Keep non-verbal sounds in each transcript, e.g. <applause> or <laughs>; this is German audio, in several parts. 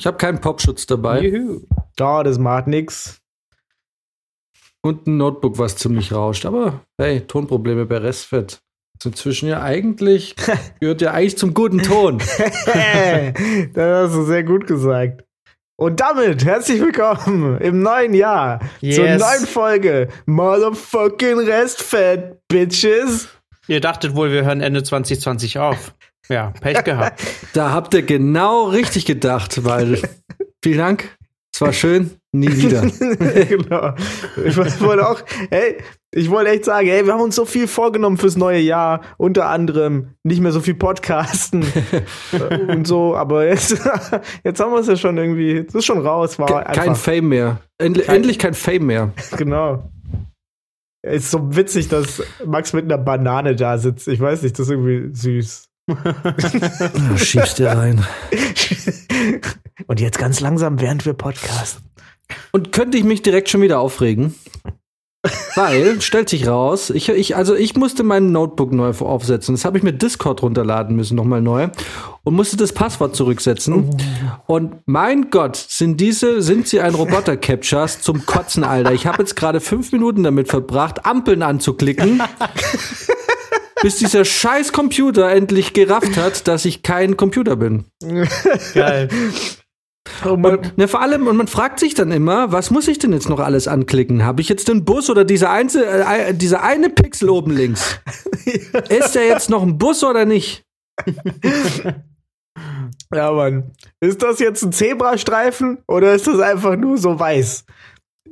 Ich habe keinen Popschutz dabei Juhu. Ja, das macht nix. und ein Notebook, was ziemlich rauscht. Aber hey, Tonprobleme bei Restfett. Inzwischen ja eigentlich, <laughs> gehört ja eigentlich zum guten Ton. <laughs> das hast du sehr gut gesagt. Und damit herzlich willkommen im neuen Jahr zur Yes. neuen Folge Motherfucking Restfett, Bitches. Ihr dachtet wohl, wir hören Ende 2020 auf. Ja, Pech gehabt. <laughs> Da habt ihr genau richtig gedacht, weil <laughs> vielen Dank. Es war schön. Nie wieder. <laughs> genau. Ich wollte auch, hey, ich wollte echt sagen, hey, wir haben uns so viel vorgenommen fürs neue Jahr, unter anderem nicht mehr so viel Podcasten und so, aber jetzt, jetzt haben wir es ja schon irgendwie, es ist schon raus, war Ke- Kein Fame mehr. Endlich, Kein- endlich kein Fame mehr. genau. Es ist so witzig, dass Max mit einer Banane da sitzt. Ich weiß nicht, das ist irgendwie süß. <laughs> Schiebst dir rein. <laughs> Und jetzt ganz langsam, während wir podcasten. Und könnte ich mich direkt schon wieder aufregen? Weil, stellt sich raus, ich, ich, also ich musste mein Notebook neu aufsetzen. Das habe ich mit Discord runterladen müssen, nochmal neu. Und musste das Passwort zurücksetzen. Und mein Gott, sind diese, sind sie ein Roboter-Captures zum Kotzen, Alter. Ich habe jetzt gerade fünf Minuten damit verbracht, Ampeln anzuklicken. <laughs> bis dieser scheiß Computer endlich gerafft hat, dass ich kein Computer bin. Geil. Oh Mann. Und, ne, vor allem, und man fragt sich dann immer, was muss ich denn jetzt noch alles anklicken? Habe ich jetzt den Bus oder diese, einzel, äh, dieser eine Pixel oben links? <laughs> Ist der jetzt noch ein Bus oder nicht? Ja, Mann. Ist das jetzt ein Zebrastreifen oder ist das einfach nur so weiß?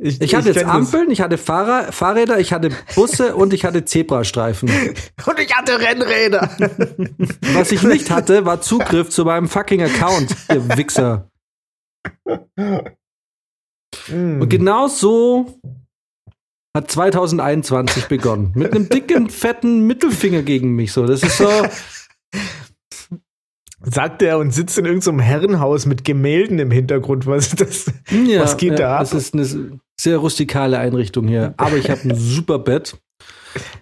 Ich hatte jetzt kenn das. Ampeln, ich hatte Fahrer, Fahrräder, ich hatte Busse <laughs> und ich hatte Zebrastreifen. <laughs> Und ich hatte Rennräder. <laughs> Was ich nicht hatte, war Zugriff zu meinem fucking Account, ihr Wichser. Mm. Und genau so hat 2021 begonnen. Mit einem dicken, fetten Mittelfinger gegen mich. So, das ist so. Sagt er und sitzt in irgendeinem Herrenhaus mit Gemälden im Hintergrund. Was ist das? Ja, Was geht da ja, ab? Das ist eine sehr rustikale Einrichtung hier. Aber ich habe ein <laughs> super Bett.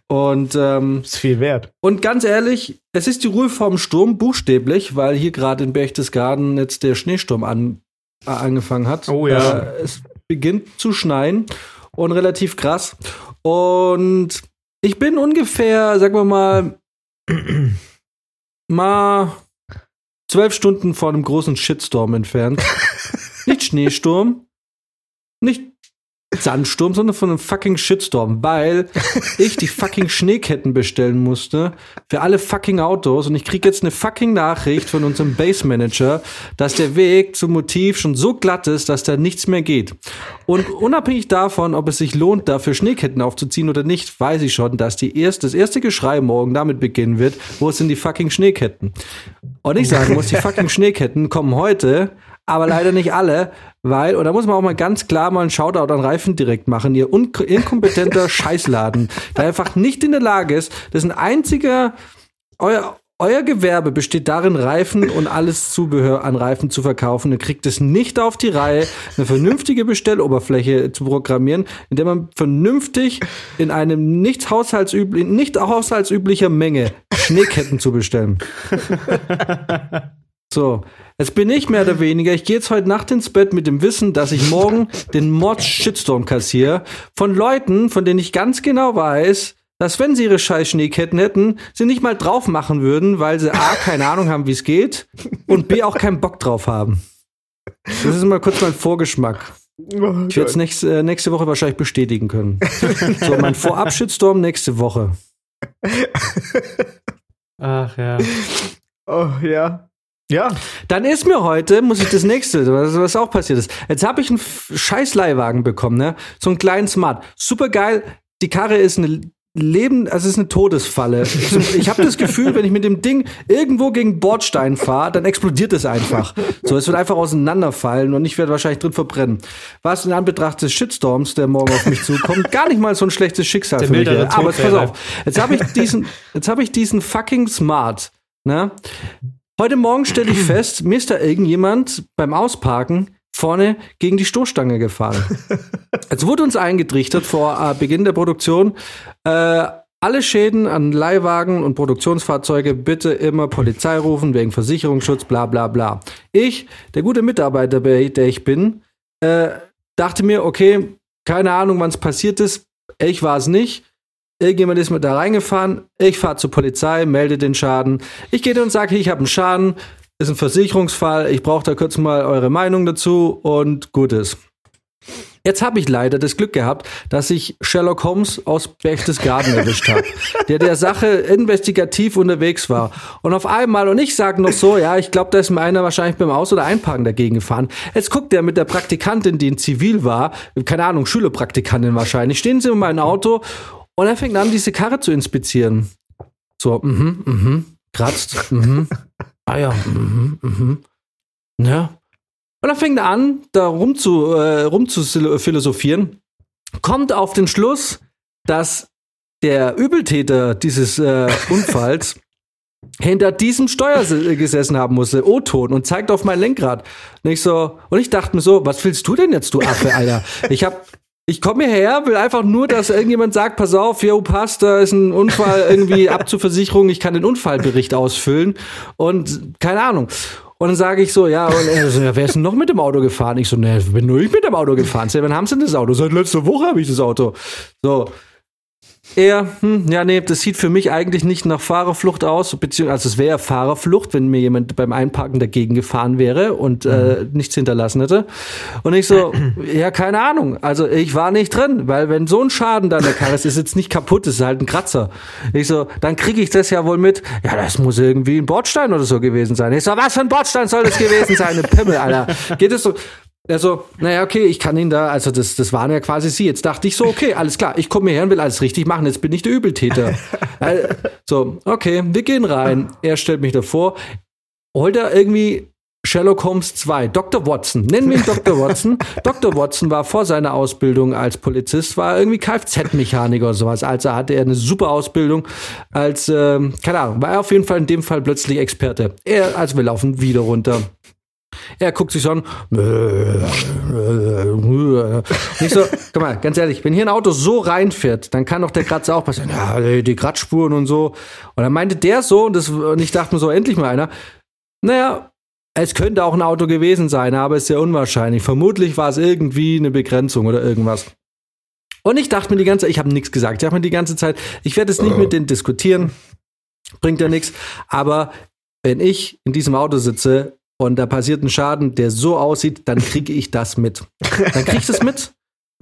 Und, ähm, Ist viel wert. und ganz ehrlich, es ist die Ruhe vorm Sturm, buchstäblich, weil hier gerade in Berchtesgaden jetzt der Schneesturm an, äh, angefangen hat. Oh ja. Äh, es beginnt zu schneien und relativ krass. Und ich bin ungefähr, sagen wir mal, <clears throat> mal zwölf Stunden vor einem großen Shitstorm entfernt. nicht Schneesturm, nicht Sandsturm, sondern von einem fucking Shitstorm, weil ich die fucking Schneeketten bestellen musste für alle fucking Autos und ich krieg jetzt eine fucking Nachricht von unserem Base Manager, dass der Weg zum Motiv schon so glatt ist, dass da nichts mehr geht. Und unabhängig davon, ob es sich lohnt, dafür Schneeketten aufzuziehen oder nicht, weiß ich schon, dass die erst, das erste Geschrei morgen damit beginnen wird, wo sind die fucking Schneeketten? Und ich sagen muss, die fucking Schneeketten kommen heute, aber leider nicht alle, weil, und da muss man auch mal ganz klar mal einen Shoutout an Reifen direkt machen, ihr inkompetenter <laughs> Scheißladen, der einfach nicht in der Lage ist, das ist ein einziger, euer, euer Gewerbe besteht darin, Reifen und alles Zubehör an Reifen zu verkaufen. Ihr kriegt es nicht auf die Reihe, eine vernünftige Bestelloberfläche zu programmieren, in der man vernünftig in einem nicht haushaltsüblichen, nicht haushaltsüblicher Menge Schneeketten zu bestellen. <laughs> So, jetzt bin ich mehr oder weniger, ich gehe jetzt heute Nacht ins Bett mit dem Wissen, dass ich morgen den Mords-Shitstorm kassiere von Leuten, von denen ich ganz genau weiß, dass wenn sie ihre scheiß Schneeketten hätten, sie nicht mal drauf machen würden, weil sie A, keine Ahnung haben, wie es geht und B, auch keinen Bock drauf haben. Das ist mal kurz mein Vorgeschmack. Oh Ich werde es nächste, äh, nächste Woche wahrscheinlich bestätigen können. So, mein Vorab-Shitstorm nächste Woche. <laughs> Ach ja. Oh, ja. Ja. Dann ist mir heute, muss ich das nächste, was, was auch passiert ist. Jetzt habe ich einen scheiß Leihwagen bekommen, ne? So einen kleinen Smart. Super geil. Die Karre ist eine Leben, also es ist eine Todesfalle. Ich habe das Gefühl, wenn ich mit dem Ding irgendwo gegen Bordstein fahre, dann explodiert es einfach. So, es wird einfach auseinanderfallen und ich werde wahrscheinlich drin verbrennen. Was in Anbetracht des Shitstorms, der morgen auf mich zukommt, <laughs> gar nicht mal so ein schlechtes Schicksal Der für mich. Aber jetzt pass auf. Jetzt habe ich diesen, jetzt habe ich diesen fucking Smart, ne? Heute Morgen stelle ich fest, mir ist da irgendjemand beim Ausparken vorne gegen die Stoßstange gefahren. <laughs> Es wurde uns eingetrichtert vor äh, Beginn der Produktion, äh, alle Schäden an Leihwagen und Produktionsfahrzeuge bitte immer Polizei rufen wegen Versicherungsschutz, bla bla bla. Ich, der gute Mitarbeiter, der ich bin, äh, dachte mir, okay, keine Ahnung, wann es passiert ist. Ich war es nicht. Irgendjemand ist mit da reingefahren. Ich fahre zur Polizei, melde den Schaden. Ich gehe und sage, ich habe einen Schaden. Ist ein Versicherungsfall. Ich brauche da kurz mal eure Meinung dazu und gut ist. Jetzt habe ich leider das Glück gehabt, dass ich Sherlock Holmes aus Berchtesgaden <laughs> erwischt habe, der der Sache investigativ unterwegs war. Und auf einmal, und ich sage noch so, ja, ich glaube, da ist mir einer wahrscheinlich beim Aus- oder Einparken dagegen gefahren. Jetzt guckt er mit der Praktikantin, die in Zivil war, keine Ahnung, Schülerpraktikantin wahrscheinlich, stehen sie in meinem Auto und er fängt an, diese Karre zu inspizieren. So, mhm, mhm, kratzt, mhm, ah ja, mhm, mhm, ja. Und dann fängt er an, da rum zu, äh, rum zu philosophieren, kommt auf den Schluss, dass der Übeltäter dieses äh, Unfalls <laughs> hinter diesem Steuer si- gesessen haben musste, O-Ton, und zeigt auf mein Lenkrad. Und ich so, und ich dachte mir so, was willst du denn jetzt, du Affe, Alter? Ich hab, ich komme hierher, will einfach nur, dass irgendjemand sagt, pass auf, jo, passt, da ist ein Unfall irgendwie ab zur Versicherung, ich kann den Unfallbericht ausfüllen und keine Ahnung. Und dann sage ich so, ja, und er so, ja, wer ist denn noch mit dem Auto gefahren? Ich so, ne, bin nur ich mit dem Auto gefahren. Sag, wann haben sie denn das Auto? Seit letzter Woche habe ich das Auto. So. Er, hm, ja, nee, das sieht für mich eigentlich nicht nach Fahrerflucht aus, beziehungsweise also es wäre Fahrerflucht, wenn mir jemand beim Einparken dagegen gefahren wäre und äh, nichts hinterlassen hätte. Und ich so, <clears throat> ja, keine Ahnung. Also ich war nicht drin, weil wenn so ein Schaden da an der Karre ist, ist jetzt nicht kaputt, ist halt ein Kratzer. Ich so, dann kriege ich das ja wohl mit. Ja, das muss irgendwie ein Bordstein oder so gewesen sein. Ich so, was für ein Bordstein soll das gewesen sein? Eine Pimmel, Alter. Geht es so? Also, naja, okay, ich kann ihn da, also das, das waren ja quasi sie. Jetzt dachte ich so, okay, alles klar, ich komme hierher und will alles richtig machen, jetzt bin ich der Übeltäter. <laughs> Äh, so, okay, wir gehen rein. Er stellt mich davor, holt er irgendwie Sherlock Holmes 2, Dr. Watson, nennen wir ihn Dr. Watson. <laughs> Dr. Watson war vor seiner Ausbildung als Polizist, war irgendwie Kfz-Mechaniker oder sowas. Also hatte er eine super Ausbildung als, ähm, keine Ahnung, war er auf jeden Fall in dem Fall plötzlich Experte. Er, also wir laufen wieder runter. Er guckt sich so an. Nicht so, guck mal, ganz ehrlich, wenn hier ein Auto so reinfährt, dann kann doch der Kratzer auch passieren. Ja, die Kratzspuren und so. Und dann meinte der so, und, das, und ich dachte mir so, endlich mal einer. Naja, es könnte auch ein Auto gewesen sein, aber ist sehr unwahrscheinlich. Vermutlich war es irgendwie eine Begrenzung oder irgendwas. Und ich dachte mir die ganze Zeit, ich habe nichts gesagt. Ich dachte mir die ganze Zeit, ich werde es nicht mit denen diskutieren. Bringt ja nichts. Aber wenn ich in diesem Auto sitze und da passiert ein Schaden, der so aussieht, dann kriege ich das mit. Dann kriege ich das mit.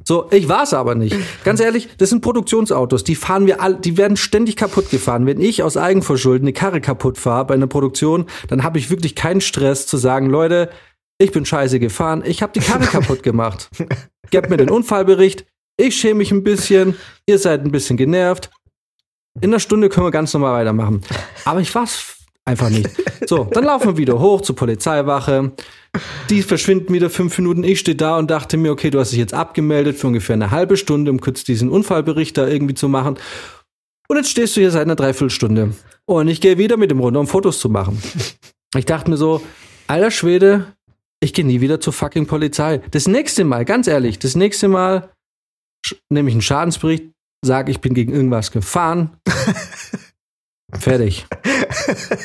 So, ich war es aber nicht. Ganz ehrlich, das sind Produktionsautos, die fahren wir all, die werden ständig kaputt gefahren. Wenn ich aus Eigenverschulden eine Karre kaputt fahre bei einer Produktion, dann habe ich wirklich keinen Stress zu sagen, Leute, ich bin scheiße gefahren, ich habe die Karre kaputt gemacht. Gebt mir den Unfallbericht, ich schäme mich ein bisschen, ihr seid ein bisschen genervt. In einer Stunde können wir ganz normal weitermachen. Aber ich war's einfach nicht. So, dann laufen wir wieder hoch zur Polizeiwache. Die verschwinden wieder fünf Minuten. Ich stehe da und dachte mir, okay, du hast dich jetzt abgemeldet für ungefähr eine halbe Stunde, um kurz diesen Unfallbericht da irgendwie zu machen. Und jetzt stehst du hier seit einer Dreiviertelstunde. Und ich gehe wieder mit dem runter, um Fotos zu machen. Ich dachte mir so, alter Schwede, ich gehe nie wieder zur fucking Polizei. Das nächste Mal, ganz ehrlich, das nächste Mal nehme ich einen Schadensbericht, sage, ich bin gegen irgendwas gefahren. <laughs> Fertig.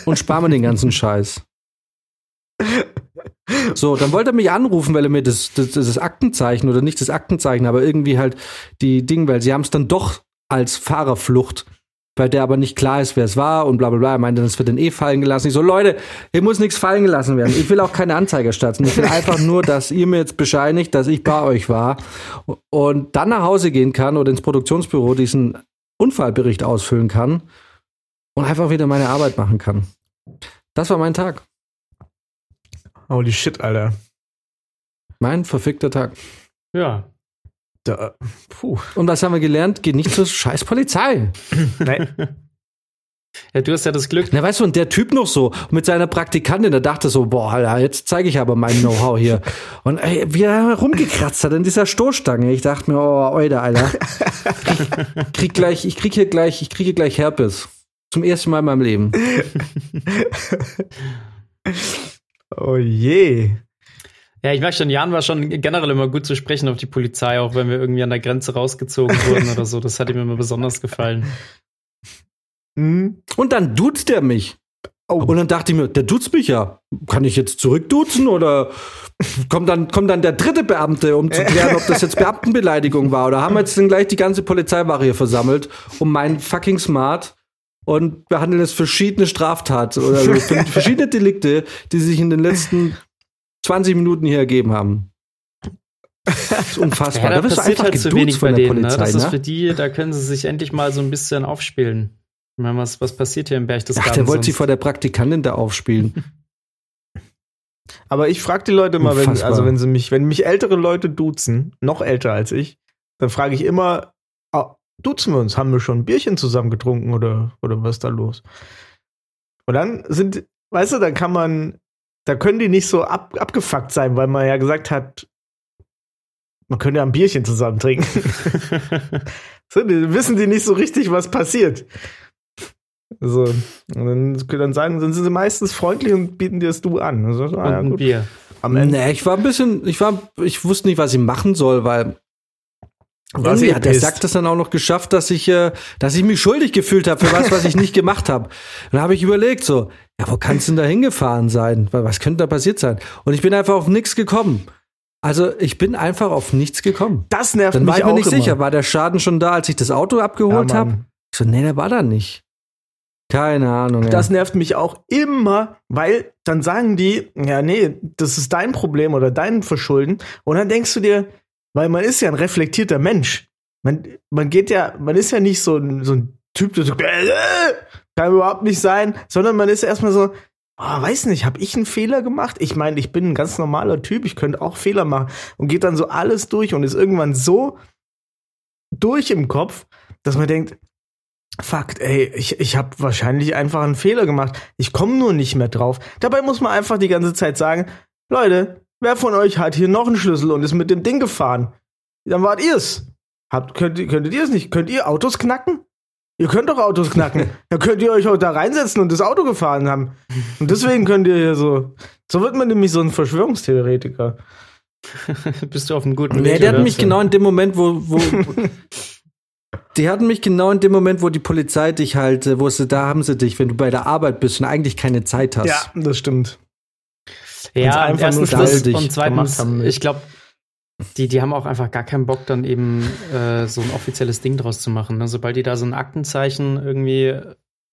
Und spar mir den ganzen Scheiß. So, dann wollte er mich anrufen, weil er mir das, das, das Aktenzeichen oder nicht das Aktenzeichen, aber irgendwie halt die Dinge, weil sie haben es dann doch als Fahrerflucht, bei der aber nicht klar ist, wer es war und bla bla bla. Er meinte, das wird dann eh fallen gelassen. Ich so, Leute, hier muss nichts fallen gelassen werden. Ich will auch keine Anzeige erstatten. Ich will einfach nur, dass ihr mir jetzt bescheinigt, dass ich bei euch war und dann nach Hause gehen kann oder ins Produktionsbüro diesen Unfallbericht ausfüllen kann und einfach wieder meine Arbeit machen kann. Das war mein Tag. Holy shit, Alter. Mein verfickter Tag. Ja. Da, puh. Und was haben wir gelernt? Geht nicht zur scheiß Polizei. Nein. <laughs> Ja, du hast ja das Glück. Na, weißt du, und der Typ noch so mit seiner Praktikantin, der dachte so, boah, Alter, jetzt zeige ich aber mein Know-how hier. <laughs> Und ey, wie er rumgekratzt hat in dieser Stoßstange. Ich dachte mir, oh, Alter, <laughs> Alter. Krieg, krieg gleich, ich krieg hier gleich, ich kriege gleich Herpes. Zum ersten Mal in meinem Leben. <laughs> Oh je. Ja, ich merke schon, Jan war schon generell immer gut zu sprechen auf die Polizei, auch wenn wir irgendwie an der Grenze rausgezogen <laughs> wurden oder so. Das hat ihm immer besonders gefallen. Hm? Und dann duzt er mich. Oh. Und dann dachte ich mir, der duzt mich ja. Kann ich jetzt zurückduzen oder kommt dann, kommt dann der dritte Beamte, um zu klären, ob das jetzt Beamtenbeleidigung war? Oder haben wir jetzt dann gleich die ganze Polizeiwache hier versammelt, um mein fucking Smart und behandeln es verschiedene Straftaten oder <laughs> so, verschiedene Delikte, die sich in den letzten 20 Minuten hier ergeben haben. Das ist <laughs> unfassbar. Ja, da wirst du passiert einfach halt zu wenig von bei der denen. Ne? Polizei, Das ist ne? für die, da können sie sich endlich mal so ein bisschen aufspielen. Ich meine, was, was passiert hier im Berchtesgaden Ach, der wollte sich sonst? vor der Praktikantin da aufspielen. Aber ich frage die Leute immer, wenn, also wenn sie mich, wenn mich ältere Leute duzen, noch älter als ich, dann frage ich immer, ah, duzen wir uns? Haben wir schon ein Bierchen zusammen getrunken oder, oder was ist da los? Und dann sind, weißt du, dann kann man, da können die nicht so ab, abgefuckt sein, weil man ja gesagt hat, man könnte ja ein Bierchen zusammen trinken. <laughs> so, die, wissen die nicht so richtig, was passiert. So, und dann, dann sagen, dann sind sie meistens freundlich und bieten dir das Du an. Also, ah, Und ja, ein gut. Bier. Am Ende. Nee, ich war ein bisschen, ich war, ich wusste nicht, was ich machen soll, weil Irgendwie sie hat der. Sack das dann auch noch geschafft, dass ich, äh, dass ich mich schuldig gefühlt habe für was, was ich nicht gemacht habe. Dann habe ich überlegt so, ja, wo kannst du denn da hingefahren sein? Wa- Was könnte da passiert sein? Und ich bin einfach auf nichts gekommen. Also ich bin einfach auf nichts gekommen. Das nervt Dann mich war ich mir auch nicht immer. sicher, war der Schaden schon da, als ich das Auto Ja, abgeholt Mann. habe? Ich so, nee, der war da nicht. Keine Ahnung. Ja. Das nervt mich auch immer, weil dann sagen die, ja, nee, das ist dein Problem oder dein Verschulden. Und dann denkst du dir, weil man ist ja ein reflektierter Mensch. Man, man geht ja, man ist ja nicht so ein, so ein Typ, der so, äh, kann überhaupt nicht sein, sondern man ist erstmal so, oh, weiß nicht, habe ich einen Fehler gemacht? Ich meine, ich bin ein ganz normaler Typ, ich könnte auch Fehler machen und geht dann so alles durch und ist irgendwann so durch im Kopf, dass man denkt, Fakt, ey, ich, ich habe wahrscheinlich einfach einen Fehler gemacht. Ich komme nur nicht mehr drauf. Dabei muss man einfach die ganze Zeit sagen, Leute, wer von euch hat hier noch einen Schlüssel und ist mit dem Ding gefahren? Dann wart ihr's. Habt, könnt, ihr- könntet ihr es nicht? Könnt ihr Autos knacken? Ihr könnt doch Autos knacken. <laughs> Dann könnt ihr euch auch da reinsetzen und das Auto gefahren haben. Und deswegen könnt ihr hier so. So wird man nämlich so ein Verschwörungstheoretiker. <laughs> Bist du auf einem guten Nee, Weg? die hatten oder? mich genau in dem Moment, wo, wo <laughs> die hatten mich genau in dem Moment, wo die Polizei dich halt, äh, wo sie, da haben sie dich, wenn du bei der Arbeit bist und eigentlich keine Zeit hast. Ja, das stimmt. Ja, einfach erstens nur das und zweitens, ich glaube, die, die haben auch einfach gar keinen Bock, dann eben äh, so ein offizielles Ding draus zu machen. Ne? Sobald die da so ein Aktenzeichen irgendwie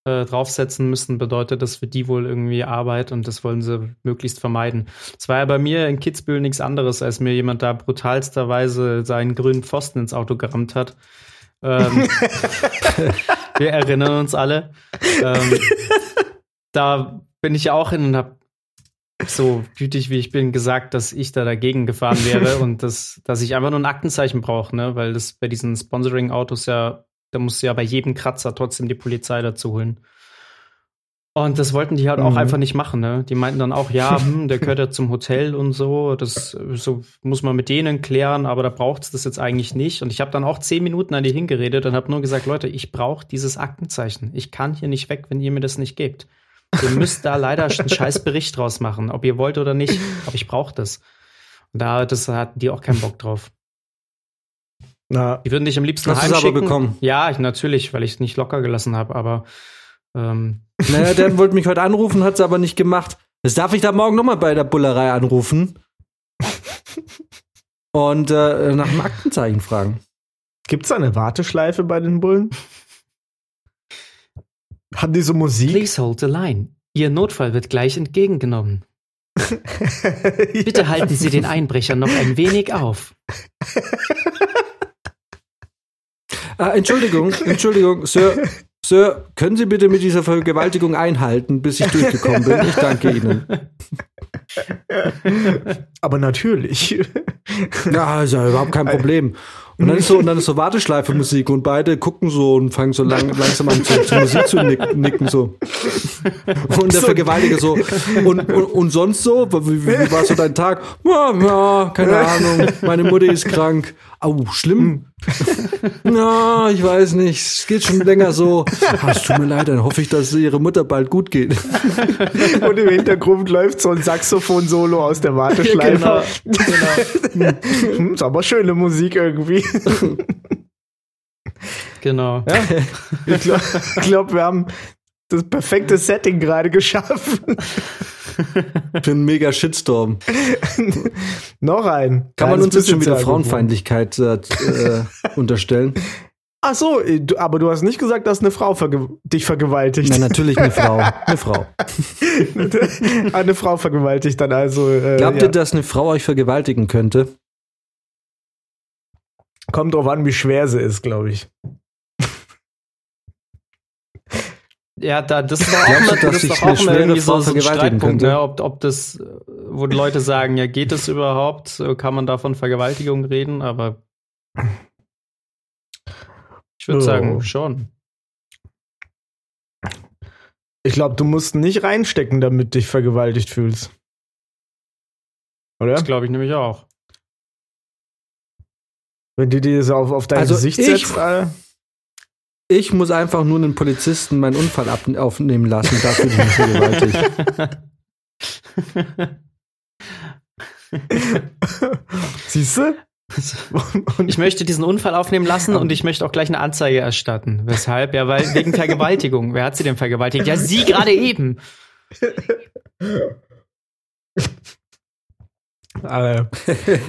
äh, draufsetzen müssen, bedeutet das für die wohl irgendwie Arbeit und das wollen sie möglichst vermeiden. Es war ja bei mir in Kitzbühel nichts anderes, als mir jemand da brutalsterweise seinen grünen Pfosten ins Auto gerammt hat. Ähm, <laughs> wir erinnern uns alle. Ähm, da bin ich ja auch hin und habe so gütig wie ich bin gesagt, dass ich da dagegen gefahren wäre <laughs> und dass, dass ich einfach nur ein Aktenzeichen brauche, ne? weil das bei diesen Sponsoring-Autos ja, da musst du ja bei jedem Kratzer trotzdem die Polizei dazu holen. Und das wollten die halt auch Mhm. einfach nicht machen, ne? Die meinten dann auch, ja, hm, der gehört ja zum Hotel und so, das so muss man mit denen klären, aber da braucht es das jetzt eigentlich nicht. Und ich habe dann auch zehn Minuten an die hingeredet und habe nur gesagt, Leute, ich brauche dieses Aktenzeichen. Ich kann hier nicht weg, wenn ihr mir das nicht gebt. Ihr müsst da leider einen scheiß Bericht draus machen, ob ihr wollt oder nicht. Aber ich brauche das. Und da das hatten die auch keinen Bock drauf. Na, Die würden dich am liebsten Hast du's aber heimschicken. bekommen? Ja, ich, natürlich, weil ich es nicht locker gelassen habe, aber ähm, Naja, der wollte mich heute anrufen, hat es aber nicht gemacht. Das darf ich da morgen nochmal bei der Bullerei anrufen. Und äh, nach dem Aktenzeichen fragen. gibt's da eine Warteschleife bei den Bullen? Haben die so Musik? please hold the line. Ihr Notfall wird gleich entgegengenommen. <laughs> Bitte Ja. halten Sie den Einbrecher noch ein wenig auf. Ah, Entschuldigung, Entschuldigung, Sir, Sir, können Sie bitte mit dieser Vergewaltigung einhalten, bis ich durchgekommen bin? Ich danke Ihnen. Aber natürlich. Ja, ist ja überhaupt kein Problem. Und dann ist <laughs> so, und dann ist so Warteschleife-Musik und beide gucken so und fangen so lang, langsam an zu, zu Musik zu nicken, nicken so. Und der. Vergewaltiger so. Und, und, und sonst so? Wie, wie, wie war so dein Tag? Ja, ja, keine <laughs> Ahnung. Meine Mutter ist krank. Au, schlimm. <laughs> Ja, ich weiß nicht. Es geht schon länger so. Ah, es tut mir leid, dann hoffe ich, dass ihre Mutter bald gut geht. <laughs> Und im Hintergrund läuft so ein Saxophon-Solo aus der Warteschleife. genau. Hm, ist aber schöne Musik irgendwie. <laughs> genau. Ich glaube, glaub, wir haben das perfekte Setting gerade geschaffen. <laughs> Für einen mega Shitstorm. <laughs> Noch ein. Kann man uns jetzt schon wieder. Frauenfeindlichkeit äh, äh, unterstellen? Ach so, aber du hast nicht gesagt, dass eine Frau verge dich vergewaltigt. Na, natürlich eine Frau. <laughs> Eine Frau. eine Frau vergewaltigt dann also. Äh, Glaubt ja. ihr, dass eine Frau euch vergewaltigen könnte? Kommt drauf an, wie schwer sie ist, glaube ich. Ja, da, das doch auch, Glaubst dass das ist auch schwere irgendwie so, so ein Streitpunkt, ne? ob, ob das, wo die Leute sagen, ja, geht das überhaupt? Kann man da von Vergewaltigung reden? Aber ich würde Oh. sagen, schon. Ich glaube, du musst nicht reinstecken, damit dich vergewaltigt fühlst. Oder? Das glaube ich nämlich auch. Wenn du dir das auf, auf dein Also Gesicht ich- setzt, Alter. Ich muss einfach nur einen Polizisten meinen Unfall ab aufnehmen lassen. Dafür bin ich vergewaltigt. <laughs> Siehst du? Und Ich möchte diesen Unfall aufnehmen lassen und ich möchte auch gleich eine Anzeige erstatten. Weshalb? Ja, weil wegen Vergewaltigung. Wer hat sie denn vergewaltigt? Ja, sie gerade eben. Alter.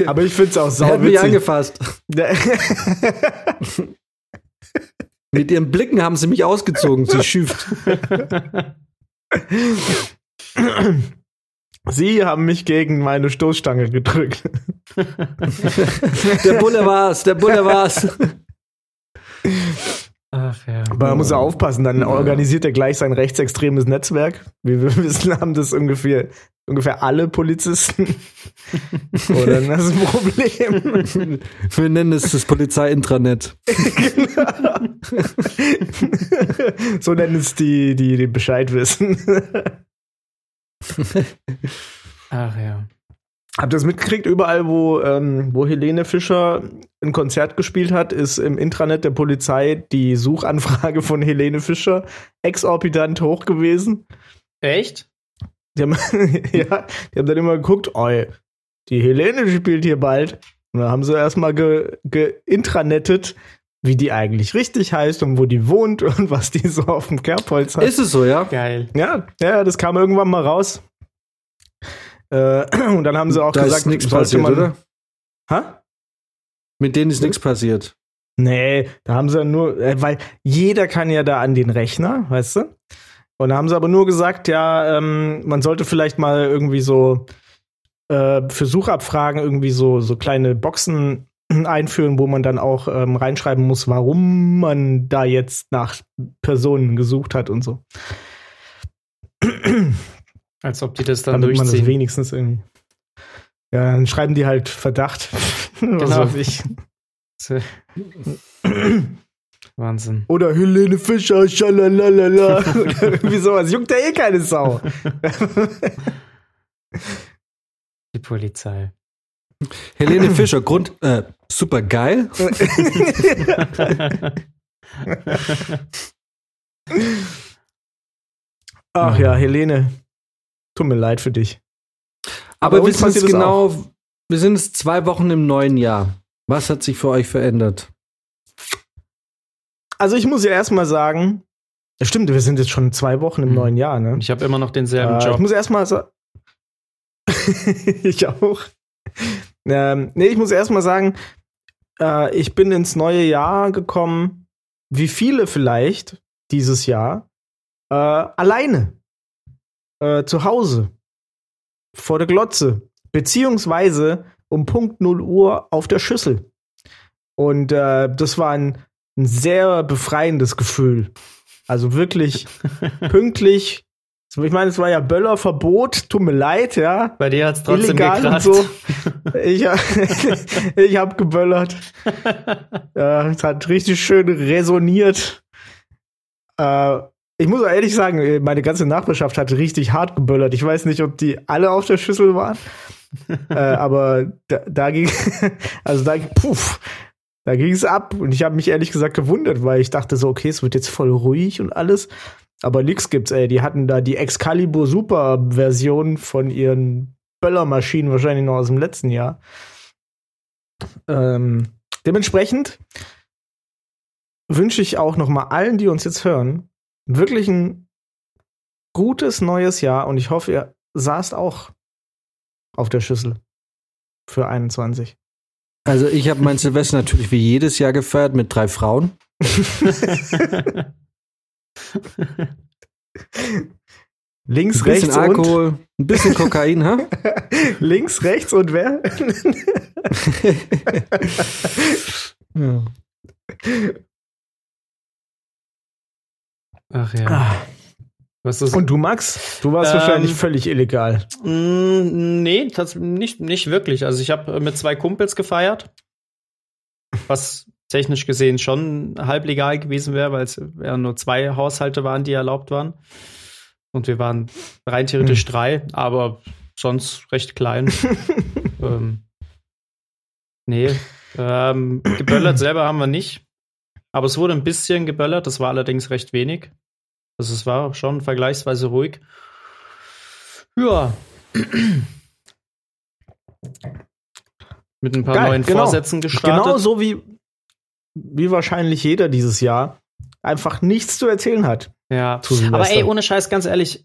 Aber <laughs> ich finde es auch Sie hat mich angefasst. <laughs> Mit ihren Blicken haben sie mich ausgezogen. Sie <laughs> schüft. Sie haben mich gegen meine Stoßstange gedrückt. Der Bulle war's. Der Bulle war's. <laughs> Ach ja. Aber man muss ja aufpassen, dann organisiert er gleich sein rechtsextremes Netzwerk. Wie wir <laughs> wissen, haben das ungefähr, ungefähr alle Polizisten. <laughs> Oder das ist ein Problem. Wir nennen es das Polizei-Intranet. <laughs> so nennen es die, die, die Bescheid wissen. Ach ja. Habt ihr das mitgekriegt? Überall, wo, ähm, wo Helene Fischer ein Konzert gespielt hat, ist im Intranet der Polizei die Suchanfrage von Helene Fischer exorbitant hoch gewesen. Echt? Die haben, <laughs> ja, die haben dann immer geguckt, oi, die Helene spielt hier bald. Und dann haben sie erstmal ge, geintranetet, wie die eigentlich richtig heißt und wo die wohnt und <laughs> was die so auf dem Kerbholz hat. Ist es so, ja? Geil. ja, ja, das kam irgendwann mal raus. Äh, <clears throat> und dann haben sie auch da gesagt, ist nichts passiert, man- oder? Hä? Mit denen ist nichts passiert. Nee, da haben sie nur, äh, weil jeder kann ja da an den Rechner, weißt du? Und da haben sie aber nur gesagt, ja, ähm, man sollte vielleicht mal irgendwie so äh, für Suchabfragen irgendwie so, so kleine Boxen <clears throat> einführen, wo man dann auch ähm, reinschreiben muss, warum man da jetzt nach Personen gesucht hat und so. <clears throat> Als ob die das dann Damit man das durchziehen. wenigstens irgendwie. Ja, dann schreiben die halt Verdacht. <laughs> Was Genau. weiß ich. <clears throat> Wahnsinn. Oder Helene Fischer, schalalala. Oder <laughs> irgendwie sowas. Juckt ja eh keine Sau. <laughs> Die Polizei. Helene Fischer, Grund, äh, super geil. Ach ja, Helene. Tut mir leid für dich. Aber, Aber wir sind das genau, wir sind jetzt zwei Wochen im neuen Jahr. Was hat sich für euch verändert? Also ich muss ja erstmal sagen, ja, stimmt, wir sind jetzt schon zwei Wochen im Hm. neuen Jahr, ne? Ich habe immer noch denselben Äh, ich Job. muss erstmal sagen. <laughs> ich auch. Ähm, nee, ich muss erstmal sagen, äh, ich bin ins neue Jahr gekommen, wie viele vielleicht dieses Jahr, äh, alleine. Äh, zu Hause. Vor der Glotze. Beziehungsweise um Punkt 0 Uhr auf der Schüssel. Und äh, das war ein, ein sehr befreiendes Gefühl. Also wirklich <laughs> pünktlich Ich meine, es war ja Böllerverbot, tut mir leid, ja. Bei dir hat's trotzdem Illegal und gekracht. so. <laughs> Ich, <laughs> ich habe geböllert. Ja, es hat richtig schön resoniert. Äh, ich muss auch ehrlich sagen, meine ganze Nachbarschaft hat richtig hart geböllert. Ich weiß nicht, ob die alle auf der Schüssel waren. <laughs> äh, aber da, da ging, <laughs> also da, puff, da ging es ab. Und ich habe mich ehrlich gesagt gewundert, weil ich dachte so, okay, es wird jetzt voll ruhig und alles. Aber nix gibt's, ey. Die hatten da die Excalibur Super Version von ihren Böllermaschinen wahrscheinlich noch aus dem letzten Jahr. Ähm, dementsprechend wünsche ich auch noch mal allen, die uns jetzt hören, wirklich ein gutes neues Jahr und ich hoffe, ihr saßt auch auf der Schüssel für 21. Also ich habe mein Silvester natürlich wie jedes Jahr gefeiert mit drei Frauen. <laughs> Links, Ein bisschen rechts Alkohol, ein bisschen Kokain, ha? und <laughs> links, rechts und wer? <laughs> Ja. Ach ja. Ah. Was ist Und du, Max? Du warst Ähm, wahrscheinlich völlig illegal. Mm, nee, das nicht, nicht wirklich. Also ich habe mit zwei Kumpels gefeiert, was technisch gesehen schon halblegal gewesen wäre, weil es ja nur zwei Haushalte waren, die erlaubt waren. Und wir waren rein theoretisch drei, aber sonst recht klein. <laughs> ähm, nee, ähm, geböllert selber haben wir nicht. Aber es wurde ein bisschen geböllert, das war allerdings recht wenig. Also es war schon vergleichsweise ruhig. Ja. Mit ein paar Geil, neuen genau. Vorsätzen gestartet. Genau so wie, wie wahrscheinlich jeder dieses Jahr einfach nichts zu erzählen hat. Ja, aber ey, ohne Scheiß, ganz ehrlich,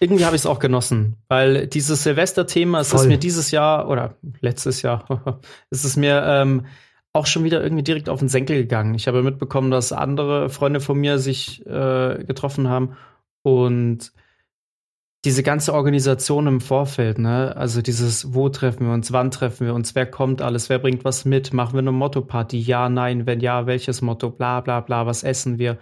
irgendwie habe ich es auch genossen, weil dieses Silvester-Thema, es ist mir dieses Jahr oder letztes Jahr, <laughs> es ist mir ähm, auch schon wieder irgendwie direkt auf den Senkel gegangen. Ich habe mitbekommen, dass andere Freunde von mir sich äh, getroffen haben und diese ganze Organisation im Vorfeld, ne? Also dieses, wo treffen wir uns, wann treffen wir uns, wer kommt alles, wer bringt was mit, machen wir eine Motto-Party, ja, nein, wenn ja, welches Motto, bla bla bla, was essen wir.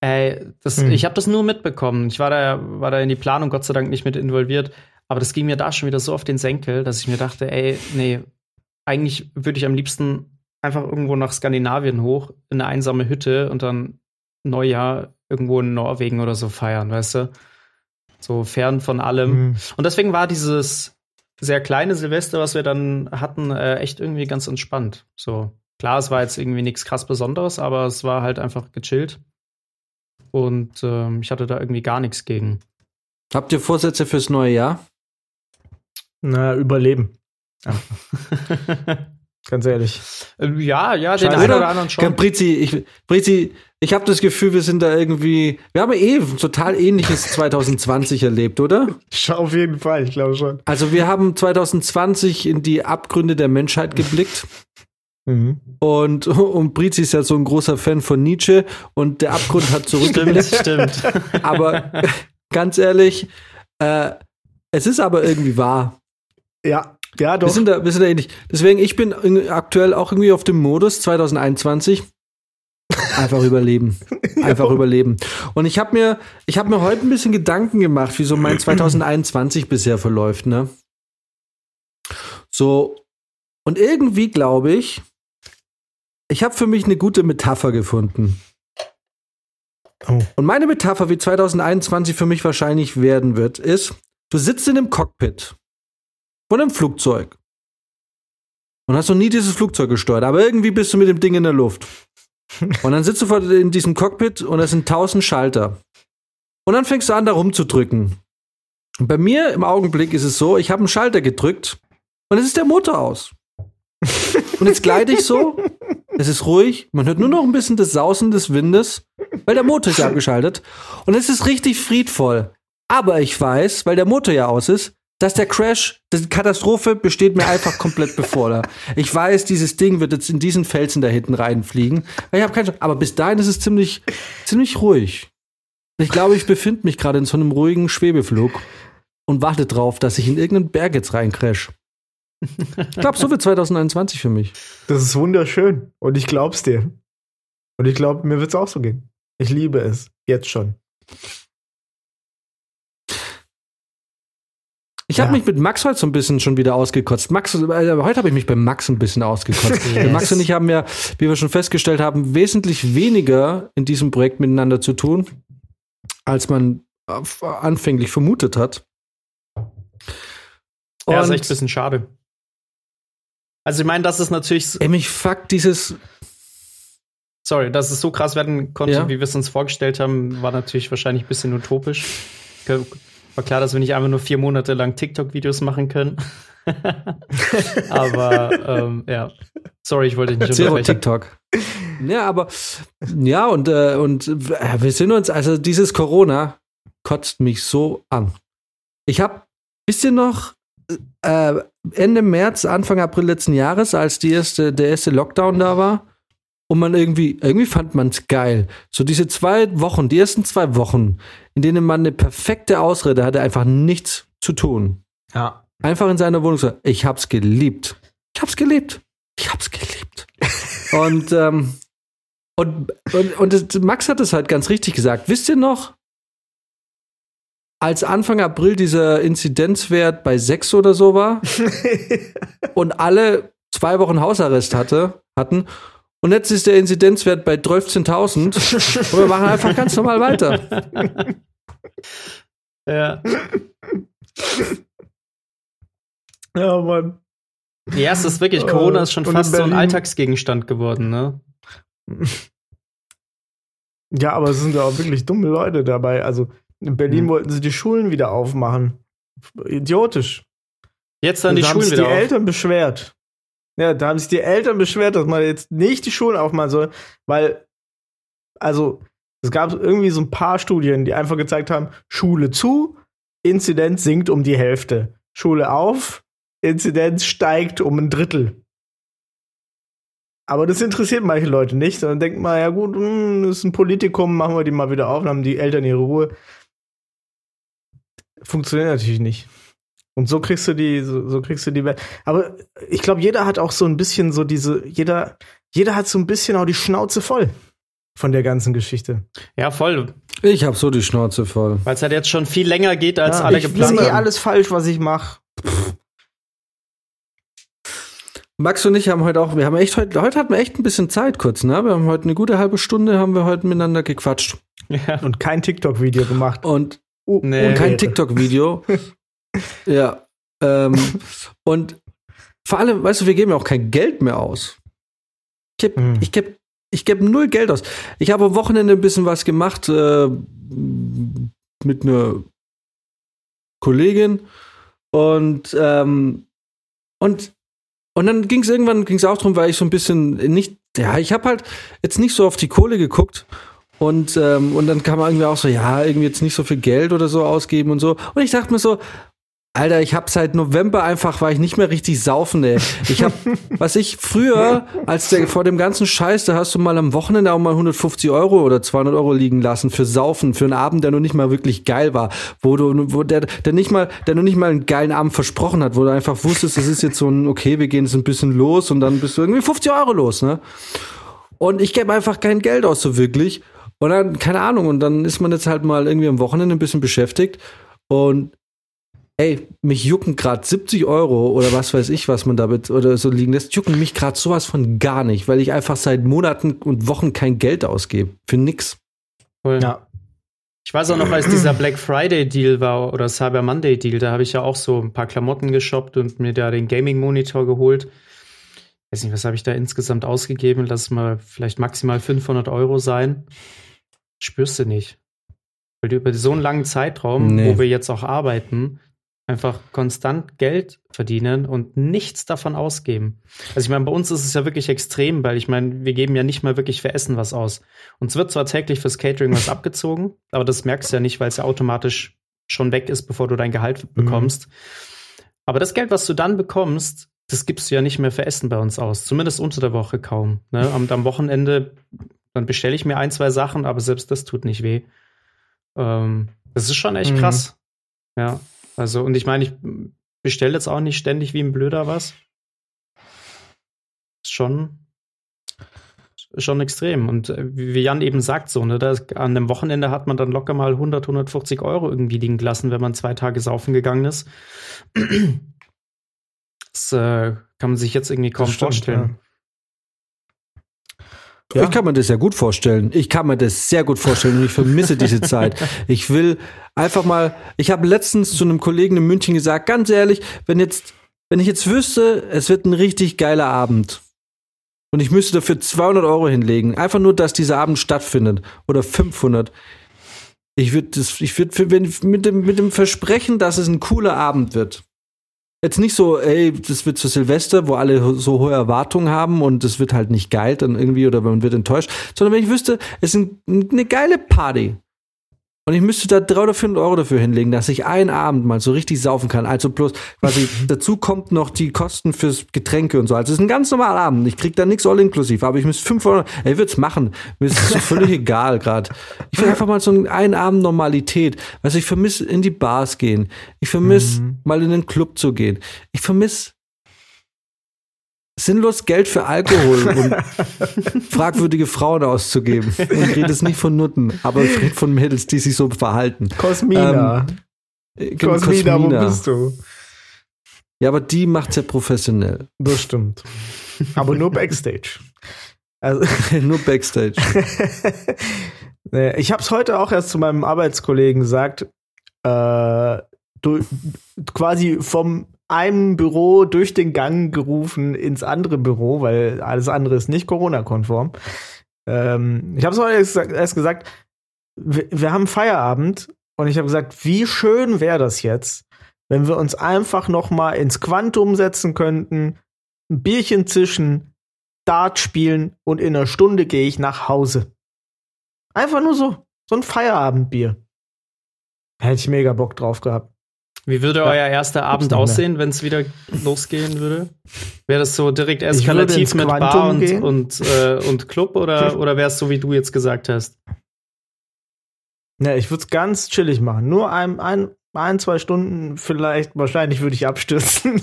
Ey, das, Hm. ich habe das nur mitbekommen. Ich war da, war da in die Planung Gott sei Dank nicht mit involviert, aber das ging mir da schon wieder so auf den Senkel, dass ich mir dachte, ey, nee, eigentlich würde ich am liebsten einfach irgendwo nach Skandinavien hoch, in eine einsame Hütte und dann Neujahr irgendwo in Norwegen oder so feiern, weißt du? So fern von allem. Mhm. Und deswegen war dieses sehr kleine Silvester, was wir dann hatten, äh, echt irgendwie ganz entspannt. So, klar, es war jetzt irgendwie nichts krass Besonderes, aber es war halt einfach gechillt. Und ähm, ich hatte da irgendwie gar nichts gegen. Habt ihr Vorsätze fürs neue Jahr? Na, überleben. <laughs> Ganz ehrlich. Ähm, ja, ja, den Scheiße. einen oder anderen schon. Brizi, ich, Brizi, ich habe das Gefühl, wir sind da irgendwie, wir haben eh ein total ähnliches <laughs> 2020 erlebt, oder? Schau auf jeden Fall, ich glaube schon. Also wir haben 2020 in die Abgründe der Menschheit geblickt. <laughs> Mhm. Und, und Brizi ist ja so ein großer Fan von Nietzsche und der Abgrund hat Stimmt, zurückgeblickt. stimmt. aber ganz ehrlich, äh, es ist aber irgendwie wahr. Ja, ja, doch. Wir sind, da, wir sind da ähnlich. Deswegen, ich bin in- aktuell auch irgendwie auf dem Modus 2021. Einfach überleben. <laughs> Einfach überleben. Und ich habe mir, ich habe mir heute ein bisschen Gedanken gemacht, wie so mein <clears throat> 2021 bisher verläuft, ne? So. Und irgendwie glaube ich, ich habe für mich eine gute Metapher gefunden. Oh. Und meine Metapher, wie 2021 für mich wahrscheinlich werden wird, ist, du sitzt in einem Cockpit von einem Flugzeug und hast noch nie dieses Flugzeug gesteuert, aber irgendwie bist du mit dem Ding in der Luft. Und dann sitzt du in diesem Cockpit und es sind tausend Schalter. Und dann fängst du an, da rumzudrücken. Und bei mir im Augenblick ist es so, ich habe einen Schalter gedrückt und es ist der Motor aus. Und jetzt gleite ich so, es ist ruhig, man hört nur noch ein bisschen das Sausen des Windes, weil der Motor ist abgeschaltet. Und es ist richtig friedvoll. Aber ich weiß, weil der Motor ja aus ist, dass der Crash, die Katastrophe besteht mir einfach komplett <laughs> bevor. Da. Ich weiß, dieses Ding wird jetzt in diesen Felsen da hinten reinfliegen. Ich habe aber bis dahin ist es ziemlich, ziemlich ruhig. Ich glaube, ich befinde mich gerade in so einem ruhigen Schwebeflug und warte drauf, dass ich in irgendeinen Berg jetzt reincrash. Ich glaube, so wird 2021 für mich. Das ist wunderschön. Und ich glaub's dir. Und ich glaube, mir wird's auch so gehen. Ich liebe es. Jetzt schon. Ich habe Ja. mich mit Max heute so ein bisschen schon wieder ausgekotzt. Max, äh, heute habe ich mich bei Max ein bisschen ausgekotzt. <laughs> Yes. Max und ich haben ja, wie wir schon festgestellt haben, wesentlich weniger in diesem Projekt miteinander zu tun, als man anfänglich vermutet hat. Ja, ist Und- echt ein bisschen schade. Also ich meine, das ist natürlich, Ey, mich fuckt dieses. sorry, dass es so krass werden konnte, Ja. wie wir es uns vorgestellt haben, war natürlich wahrscheinlich ein bisschen utopisch. War klar, dass wir nicht einfach nur vier Monate lang TikTok-Videos machen können. <laughs> Aber ähm, ja, sorry, ich wollte dich nicht Zero unterbrechen. TikTok. Ja, aber ja, und, äh, und äh, wir sind uns, also dieses Corona kotzt mich so an. Ich habe, wisst ihr noch, äh, Ende März, Anfang April letzten Jahres, als die erste, der erste Lockdown da war, und man irgendwie, irgendwie fand man es geil. So diese zwei Wochen, die ersten zwei Wochen, in denen man eine perfekte Ausrede hatte, einfach nichts zu tun. Ja. Einfach in seiner Wohnung so, ich hab's geliebt. Ich hab's geliebt. Ich hab's geliebt. <laughs> und, ähm, und, und, und das, Max hat es halt ganz richtig gesagt. Wisst ihr noch, als Anfang April dieser Inzidenzwert bei sechs oder so war <laughs> und alle zwei Wochen Hausarrest hatte, hatten und jetzt ist der Inzidenzwert bei 12.000 und wir machen einfach ganz normal weiter. Ja. ja, Mann. ja, es ist wirklich, Äh, Corona ist schon und fast so ein Alltagsgegenstand geworden, ne? Ja, aber es sind ja auch wirklich dumme Leute dabei. Also in Berlin Hm. wollten sie die Schulen wieder aufmachen. Idiotisch. Jetzt dann die da haben Schulen sich wieder die auf. Eltern beschwert. Ja, da haben sich die Eltern beschwert, dass man jetzt nicht die Schulen aufmachen soll, weil, also, es gab irgendwie so ein paar Studien, die einfach gezeigt haben, Schule zu, Inzidenz sinkt um die Hälfte. Schule auf, Inzidenz steigt um ein Drittel. Aber das interessiert manche Leute nicht. Dann denkt man, ja gut, hm, das ist ein Politikum, machen wir die mal wieder auf, dann haben die Eltern ihre Ruhe. Funktioniert natürlich nicht. Und so kriegst du die, so, so kriegst du die Welt. Aber ich glaube, jeder hat auch so ein bisschen so diese, jeder, jeder hat so ein bisschen auch die Schnauze voll von der ganzen Geschichte. Ja, voll. Ich hab so die Schnauze voll. Weil es halt jetzt schon viel länger geht, als ja, alle ich geplant ist eh haben. alles falsch, was ich mache. Max und ich haben heute auch, wir haben echt heute, heute hatten wir echt ein bisschen Zeit kurz, ne? Wir haben heute eine gute halbe Stunde, haben wir heute miteinander gequatscht. Ja. Und kein TikTok-Video gemacht. Und, Uh, Nee. und kein. TikTok-Video. <laughs> ja. Ähm, <laughs> und vor allem, weißt du, wir geben ja auch kein Geld mehr aus. Ich gebe Hm. ich geb, ich geb null Geld aus. Ich habe am Wochenende ein bisschen was gemacht äh, mit einer Kollegin und ähm, und und dann ging es irgendwann ging's auch drum, weil ich so ein bisschen nicht, ja, ich habe halt jetzt nicht so auf die Kohle geguckt und ähm, und dann kam irgendwie auch so, ja, irgendwie jetzt nicht so viel Geld oder so ausgeben und so. Und ich dachte mir so, Alter, ich hab seit November einfach, war ich nicht mehr richtig saufen, ey. Ich hab, <laughs> was ich früher, als der, vor dem ganzen Scheiß, da hast du mal am Wochenende auch mal 150 Euro oder 200 Euro liegen lassen für Saufen, für einen Abend, der noch nicht mal wirklich geil war, wo du, wo der, der nicht mal, der noch nicht mal einen geilen Abend versprochen hat, wo du einfach wusstest, das ist jetzt so ein, okay, wir gehen jetzt ein bisschen los und dann bist du irgendwie 50 Euro los, ne? Und ich gebe einfach kein Geld aus, so wirklich. Und dann, keine Ahnung, und dann ist man jetzt halt mal irgendwie am Wochenende ein bisschen beschäftigt und ey, mich jucken gerade 70 Euro oder was weiß ich, was man damit oder so liegen lässt, jucken mich gerade sowas von gar nicht, weil ich einfach seit Monaten und Wochen kein Geld ausgebe. Für nix. Voll. Ja. Ich weiß auch noch, als dieser Black Friday Deal war oder Cyber Monday Deal, da habe ich ja auch so ein paar Klamotten geshoppt und mir da den Gaming Monitor geholt. Weiß nicht, was habe ich da insgesamt ausgegeben? Lass mal vielleicht maximal 500 Euro sein. Spürst du nicht. Weil du über so einen langen Zeitraum, Nee. wo wir jetzt auch arbeiten, einfach konstant Geld verdienen und nichts davon ausgeben. Also ich meine, bei uns ist es ja wirklich extrem, weil ich meine, wir geben ja nicht mal wirklich für Essen was aus. Uns wird zwar täglich fürs Catering was <laughs> abgezogen, aber das merkst du ja nicht, weil es ja automatisch schon weg ist, bevor du dein Gehalt bekommst. Aber das Geld, was du dann bekommst, das gibst du ja nicht mehr für Essen bei uns aus. Zumindest unter der Woche kaum. Ne? <laughs> Am, am Wochenende, dann bestelle ich mir ein, zwei Sachen, aber selbst das tut nicht weh. Ähm, das ist schon echt Mhm. krass. Ja. Also, und ich meine, ich bestelle jetzt auch nicht ständig wie ein Blöder was. Ist schon. schon extrem. Und äh, wie Jan eben sagt, so, ne, da an dem Wochenende hat man dann locker mal 100, 150 Euro irgendwie liegen gelassen, wenn man zwei Tage saufen gegangen ist. <clears throat> Das äh, kann man sich jetzt irgendwie kaum stimmt, vorstellen. Ja. Ich kann mir das ja gut vorstellen. Ich kann mir das sehr gut vorstellen und ich vermisse diese <laughs> Zeit. Ich will einfach mal, ich habe letztens zu einem Kollegen in München gesagt, ganz ehrlich, wenn jetzt, wenn ich jetzt wüsste, es wird ein richtig geiler Abend und ich müsste dafür 200 Euro hinlegen, einfach nur, dass dieser Abend stattfindet oder 500. Ich würde das, ich würde mit dem, mit dem Versprechen, dass es ein cooler Abend wird. Jetzt nicht so, ey, das wird zu Silvester, wo alle so hohe Erwartungen haben und es wird halt nicht geil dann irgendwie oder man wird enttäuscht, sondern wenn ich wüsste, es ist ein, eine geile Party und ich müsste da 300 oder 400 Euro dafür hinlegen, dass ich einen Abend mal so richtig saufen kann. Also bloß quasi <laughs> dazu kommt noch die Kosten fürs Getränke und so. Also es ist ein ganz normaler Abend. Ich krieg da nichts all inklusiv, aber ich müsste 500, ey, ich würde es machen. Mir ist so völlig <laughs> egal gerade. Ich will einfach mal so einen, einen Abend Normalität. Weißt du, ich vermisse in die Bars gehen. Ich vermisse Mhm. mal in den Club zu gehen. Ich vermisse sinnlos Geld für Alkohol und <laughs> fragwürdige Frauen auszugeben. Und ich rede jetzt nicht von Nutten, aber ich rede von Mädels, die sich so verhalten. Cosmina. Äh, Cosmina, wo Cosmina. bist du? Ja, aber die macht's ja professionell. Das stimmt. Aber nur Backstage. Also, <laughs> Nur Backstage. <laughs> Ich habe es heute auch erst zu meinem Arbeitskollegen gesagt. Äh, du, quasi vom einem Büro durch den Gang gerufen ins andere Büro, weil alles andere ist nicht Corona-konform. Ähm, ich habe es erst gesagt wir, wir haben Feierabend und ich habe gesagt, wie schön wäre das jetzt, wenn wir uns einfach noch mal ins Quantum setzen könnten, ein Bierchen zischen, Dart spielen und in einer Stunde gehe ich nach Hause. Einfach nur so. So ein Feierabendbier. Hätte ich mega Bock drauf gehabt. Wie würde Ja. euer erster Abend aussehen, wenn es wieder losgehen würde? Wäre das so direkt eskalativ mit Quantum Bar und, gehen. und, äh, und Club oder, oder wäre es so, wie du jetzt gesagt hast? Ne, ich würde es ganz chillig machen. Nur ein, ein, ein, zwei Stunden vielleicht. Wahrscheinlich würde ich abstürzen. <laughs>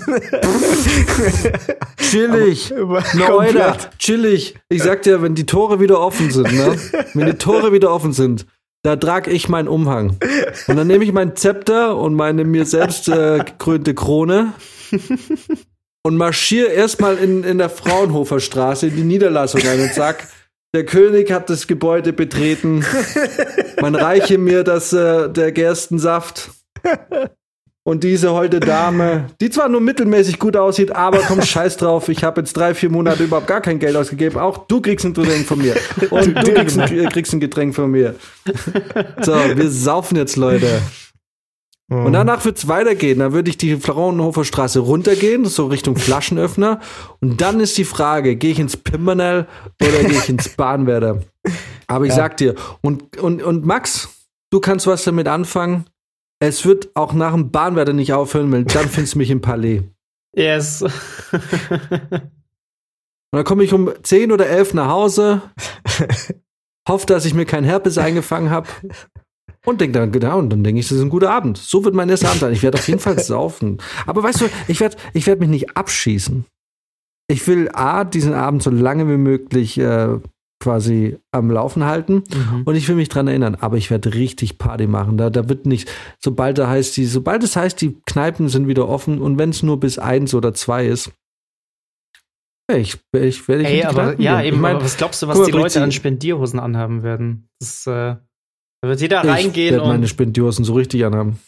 Chillig. Alter, chillig. Ich sag dir, wenn die Tore wieder offen sind, ne? Wenn die Tore wieder offen sind, da trag ich meinen Umhang. Und dann nehme ich mein Zepter und meine mir selbst äh, gekrönte Krone und marschiere erstmal in, in der Fraunhofer Straße in die Niederlassung ein und sag, der König hat das Gebäude betreten. Man reiche mir das, äh, der Gerstensaft. Und diese holde Dame, die zwar nur mittelmäßig gut aussieht, aber komm, scheiß drauf, ich habe jetzt drei, vier Monate überhaupt gar kein Geld ausgegeben. Auch du kriegst ein Getränk von mir. Und <laughs> du kriegst ein, äh, kriegst ein Getränk von mir. So, wir saufen jetzt, Leute. Und danach wird's weitergehen. Dann würde ich die Fraunhofer Straße runtergehen, so Richtung Flaschenöffner. Und dann ist die Frage, gehe ich ins Pimpernel oder gehe ich ins Bahnwerder? Aber ich Ja. sag dir, und, und, und Max, du kannst was damit anfangen. Es wird auch nach dem Bahnwerder nicht aufhören, weil dann <laughs> findest du mich im Palais. Yes. <laughs> Und dann komme ich um 10 oder 11 nach Hause, hoffe, dass ich mir keinen Herpes eingefangen habe. Und denke dann, genau, und dann denke ich, das ist ein guter Abend. So wird mein erster Abend sein. Ich werde auf jeden Fall <laughs> saufen. Aber weißt du, ich werde ich werd mich nicht abschießen. Ich will A, diesen Abend so lange wie möglich äh, quasi am Laufen halten Mhm. und ich will mich dran erinnern, aber ich werde richtig Party machen. Da, da wird nicht, sobald da heißt, die, sobald es heißt, die Kneipen sind wieder offen und wenn es nur bis eins oder zwei ist, ich, ich werde ich Ey, aber ja, gehen. eben, ich mein, aber was glaubst du, was mal, die Leute an Spendierhosen anhaben werden? Das, äh, da wird jeder ich reingehen werde meine und Spendiosen so richtig anhaben.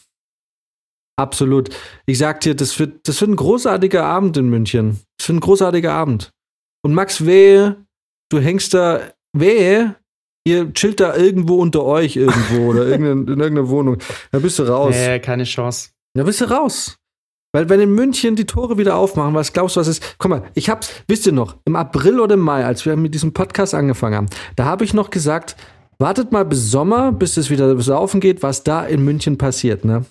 Absolut. Ich sag dir, das wird, das wird ein großartiger Abend in München. Das wird ein großartiger Abend. Und Max, wehe, du hängst da, wehe, ihr chillt da irgendwo unter euch irgendwo oder <laughs> irgendein, in irgendeiner Wohnung. Da bist du raus. nee, keine Chance. Da bist du raus. Weil wenn in München die Tore wieder aufmachen, was glaubst du, was ist? Guck mal, ich hab's, wisst ihr noch, im April oder im Mai, als wir mit diesem Podcast angefangen haben, da habe ich noch gesagt, wartet mal bis Sommer, bis es wieder saufen geht, was da in München passiert, ne?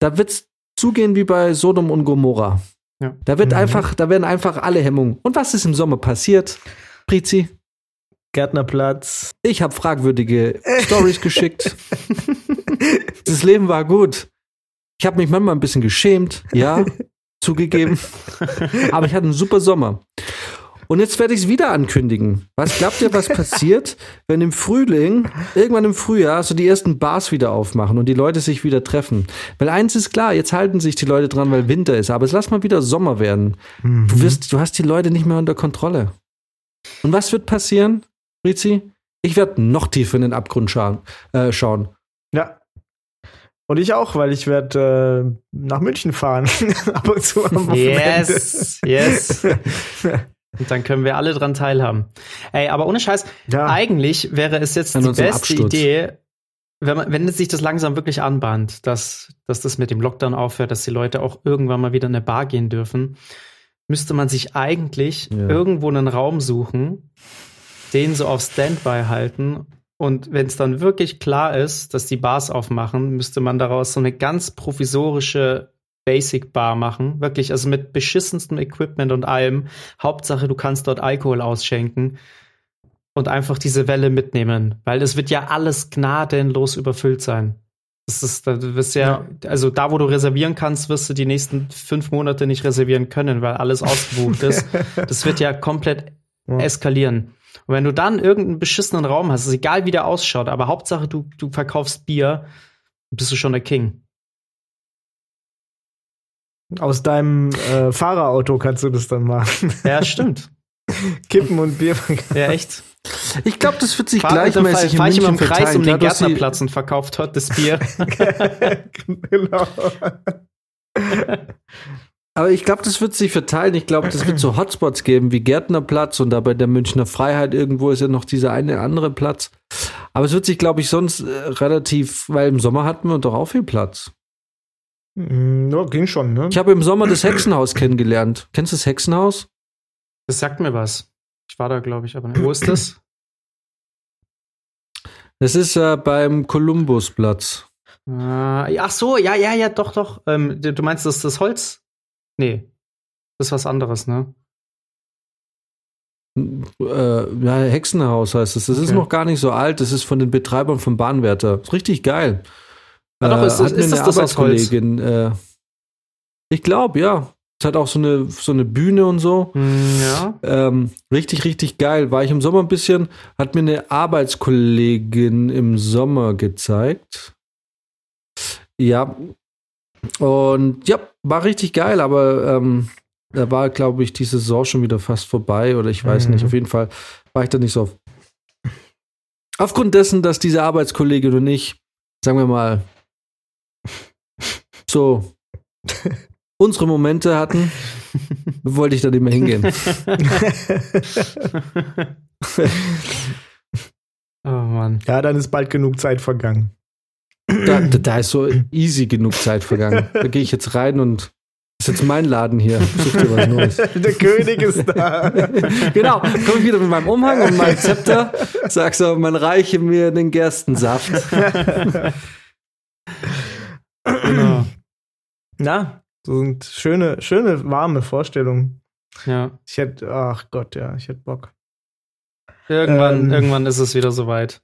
Da wird's zugehen wie bei Sodom und Gomorra. Ja. Da wird Mhm. einfach, da werden einfach alle Hemmungen. Und was ist im Sommer passiert? Prizi, Gärtnerplatz. ich habe fragwürdige Stories <laughs> geschickt. Das Leben war gut. Ich habe mich manchmal ein bisschen geschämt, ja, <laughs> zugegeben. Aber ich hatte einen super Sommer. Und jetzt werde ich es wieder ankündigen. Was glaubt ihr, was passiert, wenn im Frühling, irgendwann im Frühjahr, so die ersten Bars wieder aufmachen und die Leute sich wieder treffen? Weil eins ist klar, jetzt halten sich die Leute dran, weil Winter ist, aber es lass mal wieder Sommer werden. Du wirst, du hast die Leute nicht mehr unter Kontrolle. Und was wird passieren, Rizi? Ich werde noch tiefer in den Abgrund schauen. Äh, schauen. Ja. Und ich auch, weil ich werde äh, nach München fahren. <laughs> Ab und zu am Wochenende. Yes, yes. <laughs> Und dann können wir alle dran teilhaben. Ey, aber ohne Scheiß, Ja. eigentlich wäre es jetzt An die beste Absturz. Idee, wenn, man, wenn sich das langsam wirklich anbahnt, dass, dass das mit dem Lockdown aufhört, dass die Leute auch irgendwann mal wieder in eine Bar gehen dürfen, müsste man sich eigentlich Ja. irgendwo einen Raum suchen, den so auf Standby halten. Und wenn es dann wirklich klar ist, dass die Bars aufmachen, müsste man daraus so eine ganz provisorische Basic Bar machen. Wirklich, also mit beschissenstem Equipment und allem. Hauptsache, du kannst dort Alkohol ausschenken und einfach diese Welle mitnehmen. Weil es wird ja alles gnadenlos überfüllt sein. Das ist, du wirst ja, also da, wo du reservieren kannst, wirst du die nächsten fünf Monate nicht reservieren können, weil alles ausgebucht ist. <laughs> Das wird ja komplett Ja. eskalieren. Und wenn du dann irgendeinen beschissenen Raum hast, ist egal wie der ausschaut, aber Hauptsache du, du verkaufst Bier, bist du schon der King. Aus deinem äh, Fahrerauto kannst du das dann machen. Ja, stimmt. <laughs> Kippen und Bier. Ja, echt. Ich glaube, das wird sich Fahr, fahr, gleichmäßig fahr ich immer München im Kreis um verteilen. den Gärtnerplatz und verkauft dort das Bier. genau. <laughs> Aber ich glaube, das wird sich verteilen. Ich glaube, das wird so Hotspots geben wie Gärtnerplatz und da bei der Münchner Freiheit irgendwo ist ja noch dieser eine andere Platz. Aber es wird sich, glaube ich, sonst äh, relativ, weil im Sommer hatten wir doch auch viel Platz. Mm, Ja, ging schon, ne? Ich habe im Sommer das Hexenhaus kennengelernt. Kennst du das Hexenhaus? Das sagt mir was. Ich war da, glaube ich, aber nicht. Wo ist das? Das ist äh, beim Kolumbusplatz. Äh, ach so, ja, ja, ja, doch, doch. Ähm, du meinst, das ist das Holz? Nee. Das ist was anderes, ne? Äh, ja, Hexenhaus heißt es. Das ist Okay. noch gar nicht so alt. Das ist von den Betreibern vom Bahnwärter. Ist richtig geil. Ah, doch, ist das- hat mir ist das das? Arbeitskollegin, Äh, ich glaube, ja. Es hat auch so eine, so eine Bühne und so. Hm, ja. Ähm, richtig, richtig geil. War ich im Sommer ein bisschen, hat mir eine Arbeitskollegin im Sommer gezeigt. Ja. Und ja, war richtig geil, aber ähm, da war, glaube ich, die Saison schon wieder fast vorbei oder ich weiß Mhm. nicht. Auf jeden Fall war ich da nicht so auf. Aufgrund dessen, dass diese Arbeitskollegin und ich, sagen wir mal, so <laughs> unsere Momente hatten, <laughs> wollte ich da nicht mehr hingehen. <laughs> oh Mann. ja, dann ist bald genug Zeit vergangen. Da, da, da ist so easy genug Zeit vergangen. <laughs> Da gehe ich jetzt rein und das ist jetzt mein Laden hier. Such dir was Neues. Der König ist da. genau, komme ich wieder mit meinem Umhang und meinem Zepter, sag so, man reiche mir den Gerstensaft. Genau. Na, so sind schöne, schöne, warme Vorstellungen. Ja. Ich hätte, ach Gott, ja, ich hätte Bock. Irgendwann, Ähm. irgendwann ist es wieder soweit.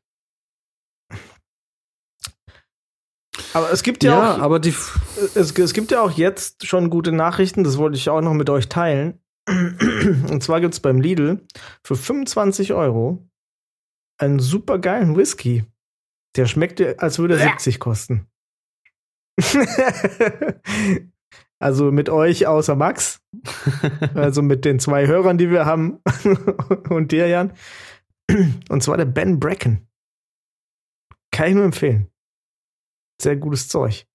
Aber es gibt ja, Ja, auch, aber die, es, es gibt ja auch jetzt schon gute Nachrichten, das wollte ich auch noch mit euch teilen. Und zwar gibt es beim Lidl für 25 Euro einen super geilen Whisky. Der schmeckt, als würde er 70 kosten. <laughs> also mit euch außer Max. <laughs> Also mit den zwei Hörern, die wir haben. <laughs> Und dir, Jan. Und zwar der Ben Bracken. Kann ich nur empfehlen. Sehr gutes Zeug.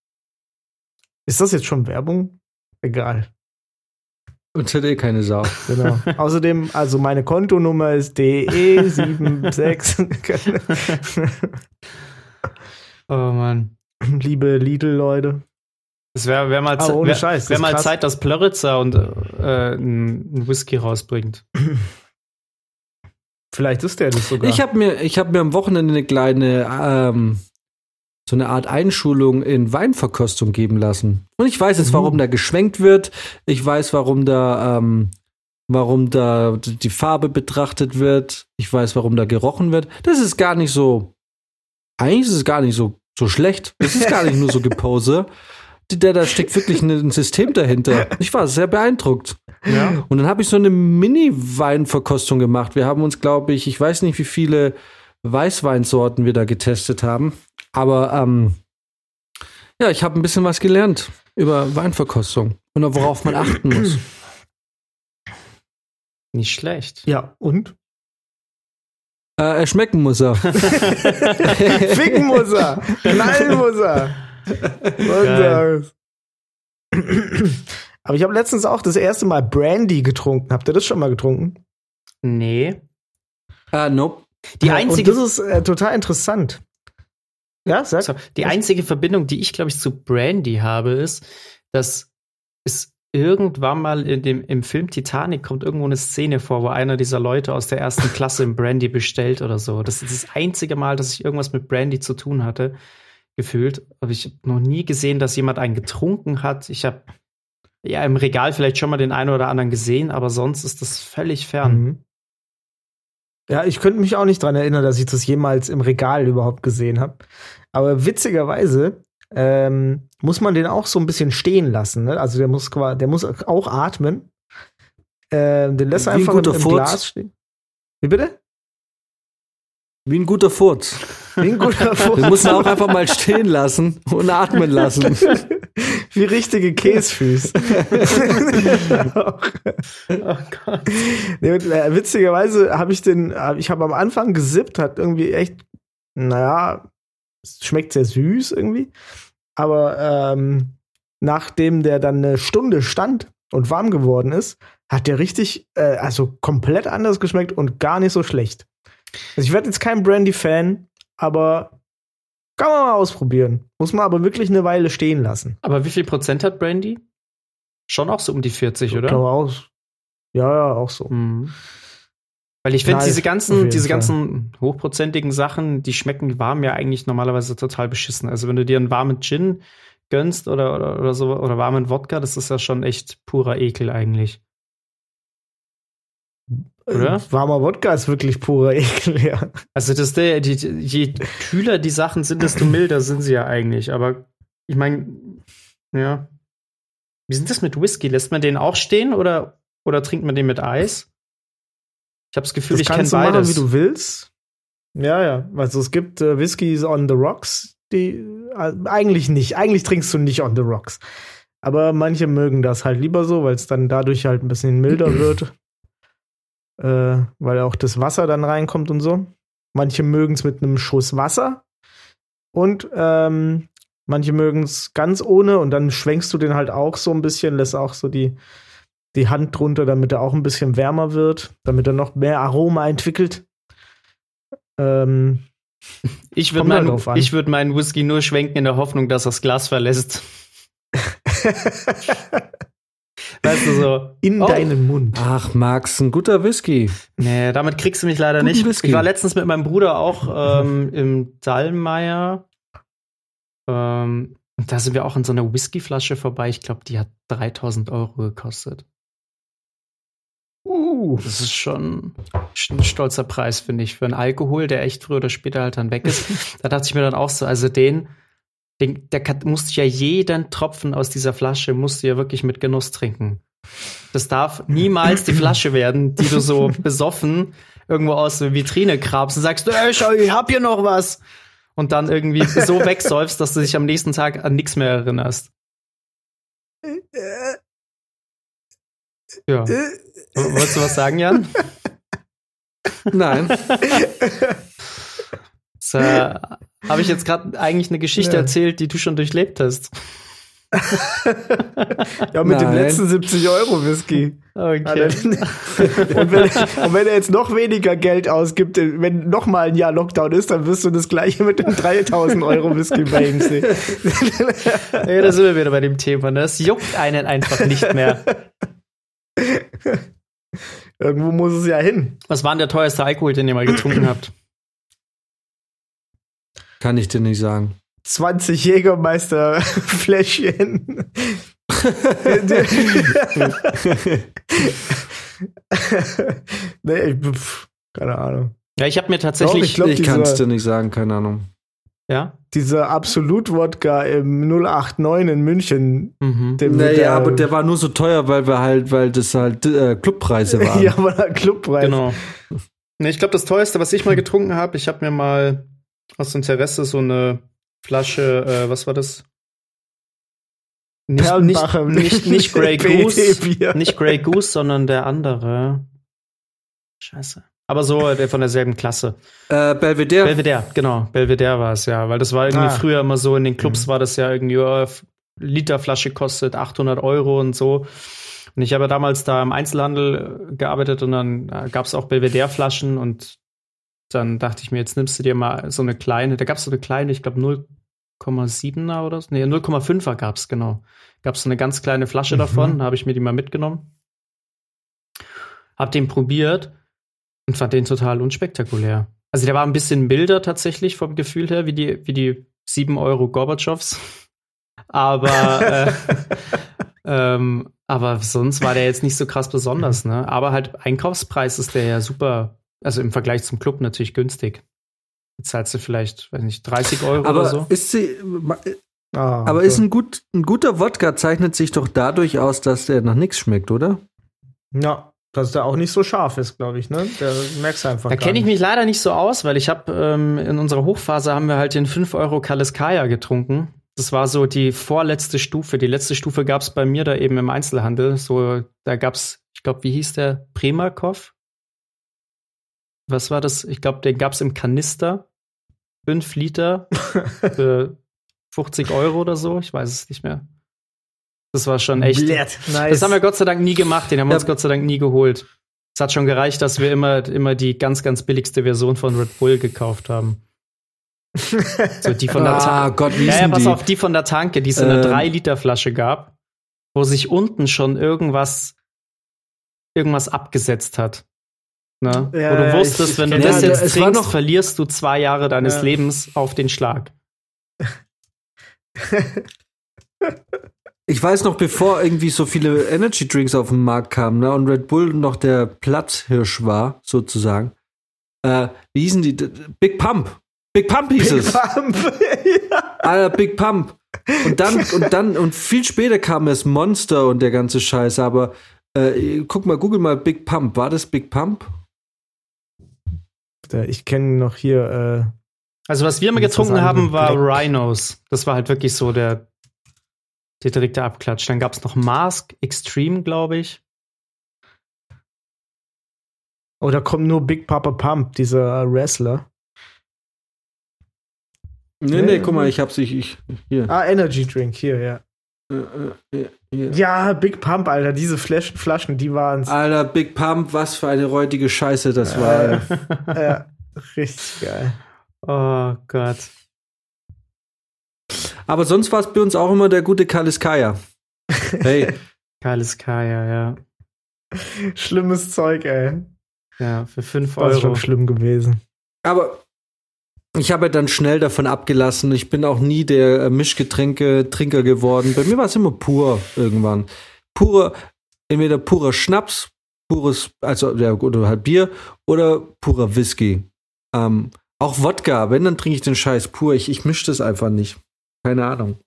Ist das jetzt schon Werbung? Egal. uns hätte eh keine Sau. <laughs> Genau. Außerdem, also meine Kontonummer ist DE76. Oh Mann. Liebe Lidl-Leute. Es wäre wär mal, ohne wär, Scheiß, wär mal. Zeit, dass Plöritzer und äh, einen Whisky rausbringt. <clears throat> Vielleicht ist der das sogar. Ich habe mir, ich hab mir am Wochenende eine kleine, ähm, so eine Art Einschulung in Weinverkostung geben lassen. Und ich weiß jetzt, Mhm. warum da geschwenkt wird. Ich weiß, warum da, ähm, warum da die Farbe betrachtet wird. Ich weiß, warum da gerochen wird. Das ist gar nicht so, eigentlich ist es gar nicht so, so schlecht. Das ist gar nicht nur so <laughs> Gepose. Da, da steckt wirklich ein System dahinter. Ich war sehr beeindruckt. Ja. Und dann habe ich so eine Mini-Weinverkostung gemacht. Wir haben uns, glaube ich, ich weiß nicht, wie viele Weißweinsorten wir da getestet haben. Aber ähm, ja, ich habe ein bisschen was gelernt über Weinverkostung und worauf man achten muss. Nicht schlecht. Ja, und? Äh, er schmecken muss er. <laughs> Ficken muss er! Knallen muss er! <clears throat> Aber ich habe letztens auch das erste Mal Brandy getrunken. Habt ihr das schon mal getrunken? Nee. äh, nope. Die Ja, einzige, Und das ist äh, total interessant. Ja, sag. so, die einzige Verbindung, die ich, glaube ich, zu Brandy habe, ist, dass es irgendwann mal in dem, im Film Titanic kommt irgendwo eine Szene vor, wo einer dieser Leute aus der ersten Klasse im Brandy bestellt oder so. Das ist das einzige Mal, dass ich irgendwas mit Brandy zu tun hatte, gefühlt. Aber ich habe noch nie gesehen, dass jemand einen getrunken hat. Ich habe ja im Regal vielleicht schon mal den einen oder anderen gesehen, aber sonst ist das völlig fern. Mhm. Ja, ich könnte mich auch nicht dran erinnern, dass ich das jemals im Regal überhaupt gesehen habe. Aber witzigerweise ähm, muss man den auch so ein bisschen stehen lassen. Ne? Also der muss quasi, der muss auch atmen. Ähm, den lässt er einfach im, im. Glas stehen. Wie bitte? Wie ein guter Furz. Wie ein guter Furz. Den muss man auch einfach mal stehen lassen und atmen lassen. <laughs> Wie richtige Käsfüß. <laughs> Oh Gott. nee, äh, witzigerweise habe ich den, ich habe am Anfang gesippt, hat irgendwie echt, naja, es schmeckt sehr süß irgendwie. Aber ähm, nachdem der dann eine Stunde stand und warm geworden ist, hat der richtig, äh, also komplett anders geschmeckt und gar nicht so schlecht. Also ich werde jetzt kein Brandy-Fan, aber kann man mal ausprobieren. Muss man aber wirklich eine Weile stehen lassen. Aber wie viel Prozent hat Brandy? Schon auch so um die 40, oder? Kann man aus. Ja, ja, auch so. Mhm. Weil ich finde, diese ganzen, diese ganzen hochprozentigen Sachen, die schmecken warm ja eigentlich normalerweise total beschissen. Also wenn du dir einen warmen Gin gönnst oder, oder, oder so, oder warmen Wodka, das ist ja schon echt purer Ekel eigentlich. Oder? Äh, Warmer Wodka ist wirklich purer Ekel, <laughs> ja. Also das, der, die, je kühler die Sachen sind, desto milder sind sie ja eigentlich. Aber ich meine, ja. Wie sind das mit Whisky? Lässt man den auch stehen oder, oder trinkt man den mit Eis? Ich habe das Gefühl, Das ich kannst du machen, beides. wie du willst. Ja, ja. Also es gibt äh, Whiskys on the rocks, die äh, eigentlich nicht. Eigentlich trinkst du nicht on the rocks. Aber manche mögen das halt lieber so, weil es dann dadurch halt ein bisschen milder <clears throat> wird. Äh, weil auch das Wasser dann reinkommt und so. Manche mögen es mit einem Schuss Wasser. Und ähm, manche mögen es ganz ohne und dann schwenkst du den halt auch so ein bisschen, lässt auch so die, die Hand drunter, damit er auch ein bisschen wärmer wird, damit er noch mehr Aroma entwickelt. Ähm, <laughs> Ich würde halt meinen, ich würd meinen Whisky nur schwenken in der Hoffnung, dass er das Glas verlässt. <laughs> Weißt du so. in oh, deinen Mund. Ach, Max, ein guter Whisky. Nee, damit kriegst du mich leider Guten nicht. Whisky. Ich war letztens mit meinem Bruder auch ähm, im Dallmayr. Ähm, und da sind wir auch in so einer Whiskyflasche vorbei. Ich glaube, die hat 3000 Euro gekostet. Uh, Das ist schon ein stolzer Preis, finde ich, für einen Alkohol, der echt früher oder später halt dann weg ist. <laughs> da dachte ich mir dann auch so, also den, den der kann, musste ja jeden Tropfen aus dieser Flasche, musst du ja wirklich mit Genuss trinken. Das darf niemals die Flasche werden, die du so <laughs> besoffen irgendwo aus der Vitrine grabst und sagst, ey, schau, ich hab hier noch was. Und dann irgendwie so <laughs> wegsäufst, dass du dich am nächsten Tag an nichts mehr erinnerst. Ja. <laughs> Wolltest du was sagen, Jan? Nein. Das, äh, Habe ich jetzt gerade eigentlich eine Geschichte Ja. erzählt, die du schon durchlebt hast? ja, mit dem Nein. letzten 70 Euro Whisky. Okay. <laughs> und, wenn, und wenn er jetzt noch weniger Geld ausgibt, wenn noch mal ein Jahr Lockdown ist, dann wirst du das gleiche mit dem 3000 Euro Whisky bei ihm sehen. <laughs> Ja, da sind wir wieder bei dem Thema. Ne? Es juckt einen einfach nicht mehr. Irgendwo muss es ja hin. Was war denn der teuerste Alkohol, den ihr mal getrunken habt? Kann ich dir nicht sagen. 20 Jägermeister <laughs> Fläschchen. <laughs> nee, ich, pf, keine Ahnung. Ja, ich habe mir Doch, tatsächlich, ich glaub, ich kann es dir nicht sagen, keine Ahnung. Ja? Dieser Absolut-Wodka im 089 in München. Mhm. Der, Naja, aber der war nur so teuer, weil wir halt, weil das halt äh, Clubpreise <laughs> waren. ja, aber der Clubpreis. Genau. Nee, ich glaube, das teuerste, was ich mal getrunken habe, ich habe mir mal aus Interesse so eine Flasche, äh, was war das? Nicht, nicht, <laughs> nicht, nicht Grey <laughs> Goose, nicht Grey Goose, sondern der andere. Scheiße. Aber so der von derselben Klasse. Äh, Belvedere. Belvedere, genau. Belvedere war es ja, weil das war irgendwie Ah. früher immer so in den Clubs Mhm. war das ja irgendwie oh, Literflasche kostet 800 Euro und so. Und ich habe ja damals da im Einzelhandel äh, gearbeitet und dann äh, gab es auch Belvedere-Flaschen und dann dachte ich mir, jetzt nimmst du dir mal so eine kleine, da gab es so eine kleine, ich glaube 0,7er oder so, nee, 0,5er gab es, genau. Gab es so eine ganz kleine Flasche Mhm. davon, da habe ich mir die mal mitgenommen. Hab den probiert und fand den total unspektakulär. Also der war ein bisschen milder tatsächlich vom Gefühl her, wie die, wie die 7 Euro Gorbatschows. Aber, <laughs> äh, ähm, aber sonst war der jetzt nicht so krass besonders, ne? Aber halt Einkaufspreis ist der ja super, also im Vergleich zum Club natürlich günstig. Jetzt zahlst du vielleicht, weiß nicht, 30 Euro oder aber so. ist sie, Ah, aber okay. ist ein, gut, ein guter Wodka zeichnet sich doch dadurch aus, dass der nach nichts schmeckt, oder? Ja, dass der auch nicht so scharf ist, glaube ich, ne? Der merkst du einfach. Da kenne ich mich leider nicht so aus, weil ich habe ähm, in unserer Hochphase haben wir halt den 5 Euro Kaliskaya getrunken. Das war so die vorletzte Stufe. Die letzte Stufe gab es bei mir da eben im Einzelhandel. So, da gab's, ich glaube, wie hieß der? Primakov? Was war das? Ich glaube, den gab's im Kanister. 5 Liter <laughs> für 50 Euro oder so. Ich weiß es nicht mehr. Das war schon echt. Nice. Das haben wir Gott sei Dank nie gemacht, den haben wir Ja. uns Gott sei Dank nie geholt. Es hat schon gereicht, dass wir immer, immer die ganz, ganz billigste Version von Red Bull gekauft haben. So die von der Ah, Tanke. Gott, wie Ja, ja, pass die? auf, die von der Tanke, die es in einer Ähm. 3-Liter-Flasche gab, wo sich unten schon irgendwas, irgendwas abgesetzt hat. Ne? Ja, wo du ja, wusstest, ich- ich wenn du das das. jetzt trinkst, noch- verlierst du zwei Jahre deines Ja. Lebens auf den Schlag. Ich weiß noch, bevor irgendwie so viele Energy Drinks auf den Markt kamen, ne, und Red Bull noch der Platzhirsch war, sozusagen. Äh, wie hießen die? Big Pump. Big Pump hieß Big es. Pump. <laughs> ja. Alter, Big Pump. Und dann, und dann, und viel später kam es Monster und der ganze Scheiß, aber äh, guck mal, google mal Big Pump. War das Big Pump? Ich kenne noch hier. Also, was wir immer getrunken haben, war Black. Rhinos. Das war halt wirklich so der, der direkte Abklatsch. Dann gab es noch Mask Extreme, glaube ich. Äh, oh, da kommt nur Big Papa Pump, dieser Wrestler. Nee, nee, guck mal, ich hab's ich, ich hier. Ah, Energy Drink, hier, ja. Äh, äh, hier. Ja, Big Pump, Alter, diese Flaschen, Flaschen die waren's. Alter, Big Pump, was für eine räudige Scheiße das war. ey. <laughs> Ja, richtig geil. Oh Gott. Aber sonst war es bei uns auch immer der gute Kaliskaya. Hey, <laughs> Geiles Kaya, ja. Schlimmes Zeug, ey. Ja, für 5 War schon Euro. schlimm gewesen. aber ich habe dann schnell davon abgelassen. Ich bin auch nie der äh, Mischgetränke-Trinker geworden. Bei mir war es immer pur irgendwann. Purer, entweder purer Schnaps, pures, also ja, oder halt Bier oder purer Whisky. Ähm, auch Wodka, wenn, dann trinke ich den Scheiß pur. Ich, ich mische das einfach nicht. Keine Ahnung.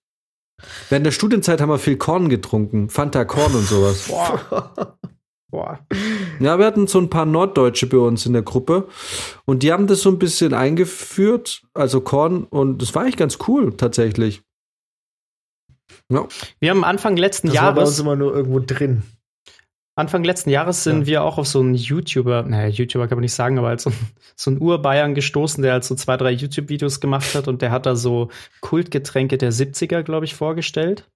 Während der Studienzeit haben wir viel Korn getrunken. Fanta Korn und sowas. Boah. Boah. Ja, wir hatten so ein paar Norddeutsche bei uns in der Gruppe und die haben das so ein bisschen eingeführt, also Korn, und das war eigentlich ganz cool, tatsächlich. Ja. Wir haben Anfang letzten Das war bei uns Jahres, immer nur irgendwo drin. Anfang letzten Jahres sind Ja. wir auch auf so einen YouTuber, naja, YouTuber kann man nicht sagen, aber als so, so einen Urbayern gestoßen, der halt so zwei, drei YouTube-Videos gemacht hat und der hat da so Kultgetränke der 70er, glaube ich, vorgestellt.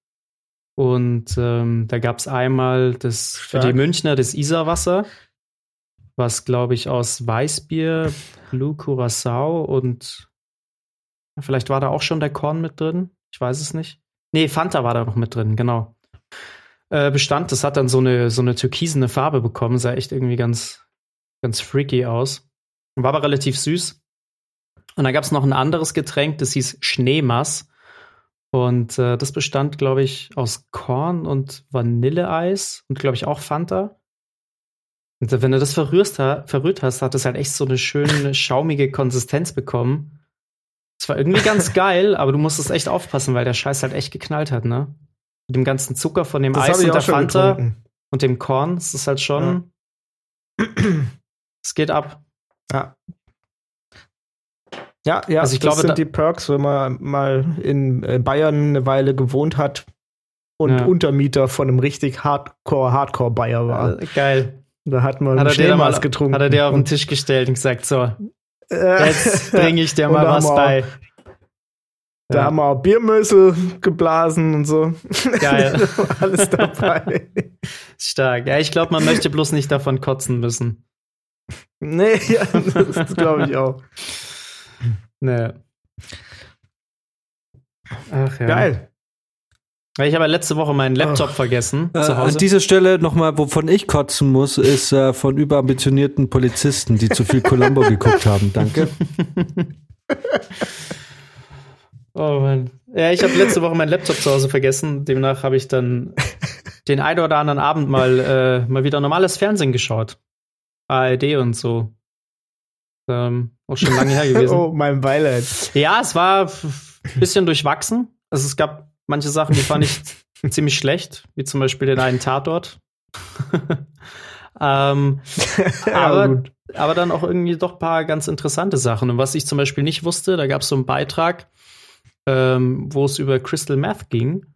Und ähm, da gab es einmal das für Stark. die Münchner das Isarwasser, was, glaube ich, aus Weißbier, Blue Curacao und vielleicht war da auch schon der Korn mit drin. Ich weiß es nicht. Nee, Fanta war da noch mit drin, genau. Äh, bestand, das hat dann so eine, so eine türkisene Farbe bekommen, sah echt irgendwie ganz, ganz freaky aus. War aber relativ süß. Und dann gab es noch ein anderes Getränk, das hieß Schneemass. Und äh, das bestand, glaube ich, aus Korn und Vanilleeis und, glaube ich, auch Fanta. Und wenn du das verrührst, verrührt hast, hat es halt echt so eine schöne, <laughs> schaumige Konsistenz bekommen. Es war irgendwie ganz <laughs> geil, aber du musstest echt aufpassen, weil der Scheiß halt echt geknallt hat, ne? Mit dem ganzen Zucker von dem Das Eis und der Fanta getrunken. und dem Korn. Es ist halt schon. <clears throat> Es geht ab. Ja. Ja, ja, Also ich das glaube, sind die Perks, wenn man mal in äh, Bayern eine Weile gewohnt hat und Ja. Untermieter von einem richtig Hardcore, Hardcore-Bayer war. Äh, geil. Da hat man Hat er, Schnellmaß mal, getrunken. hat er dir auf den Tisch gestellt und gesagt, so, Äh, jetzt bringe ich dir <laughs> mal was auch- bei. Da Ja. haben wir auch Biermösel geblasen und so. Geil. <laughs> Alles dabei. Stark. Ja, ich glaube, man möchte bloß nicht davon kotzen müssen. nee, <laughs> ja, das glaube ich auch. Nee. Ach ja. Geil. Ich habe ja letzte Woche meinen Laptop vergessen Äh, zu an dieser Stelle nochmal, wovon ich kotzen muss, ist äh, von überambitionierten Polizisten, die zu viel Columbo geguckt haben. Danke. <laughs> Oh Mann. Ja, ich habe letzte Woche meinen Laptop zu Hause vergessen. Demnach habe ich dann den einen oder anderen Abend mal, äh, mal wieder normales Fernsehen geschaut. ARD und so. Ähm, auch schon lange her gewesen. <laughs> Oh, mein Beileid. Ja, es war ein bisschen durchwachsen. Also es gab manche Sachen, die fand ich <laughs> ziemlich schlecht, wie zum Beispiel den einen Tatort. <laughs> ähm, aber, aber dann auch irgendwie doch ein paar ganz interessante Sachen. Und was ich zum Beispiel nicht wusste, da gab es so einen Beitrag, ähm, wo es über Crystal Meth ging.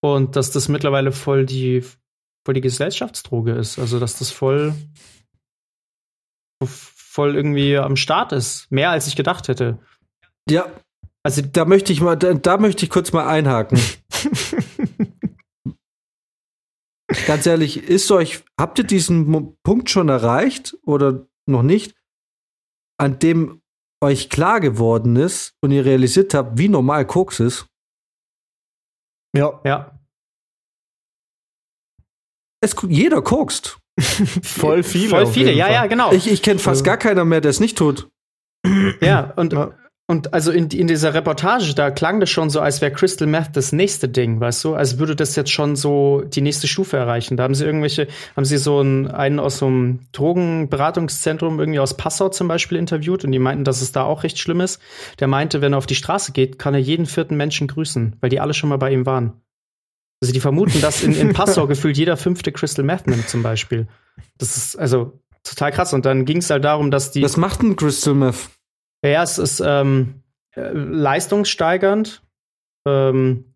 Und dass das mittlerweile voll die, voll die Gesellschaftsdroge ist. Also, dass das voll, voll irgendwie am Start ist. Mehr als ich gedacht hätte. Ja, Also, da möchte ich mal, da, da möchte ich kurz mal einhaken. <laughs> Ganz ehrlich, ist euch, habt ihr diesen Punkt schon erreicht oder noch nicht, an dem euch klar geworden ist und ihr realisiert habt, wie normal Koks ist? Ja, ja. Es, jeder kokst. <laughs> voll viele. Voll viele, ja, Fall. ja, genau. Ich, ich kenne fast Also- gar keiner mehr, der es nicht tut. ja, und, Ja. und also in, in dieser Reportage, da klang das schon so, als wäre Crystal Meth das nächste Ding, weißt du? Als würde das jetzt schon so die nächste Stufe erreichen. Da haben sie irgendwelche, haben sie so einen, einen aus so einem Drogenberatungszentrum irgendwie aus Passau zum Beispiel interviewt und die meinten, dass es da auch recht schlimm ist. Der meinte, wenn er auf die Straße geht, kann er jeden vierten Menschen grüßen, weil die alle schon mal bei ihm waren. Also die vermuten, dass in, in <laughs> Passau gefühlt jeder fünfte Crystal Meth nimmt zum Beispiel. Das ist also total krass. Und dann ging es halt darum, dass die. Was macht ein Crystal Meth? Ja, es ist ähm, äh, leistungssteigernd. Ähm,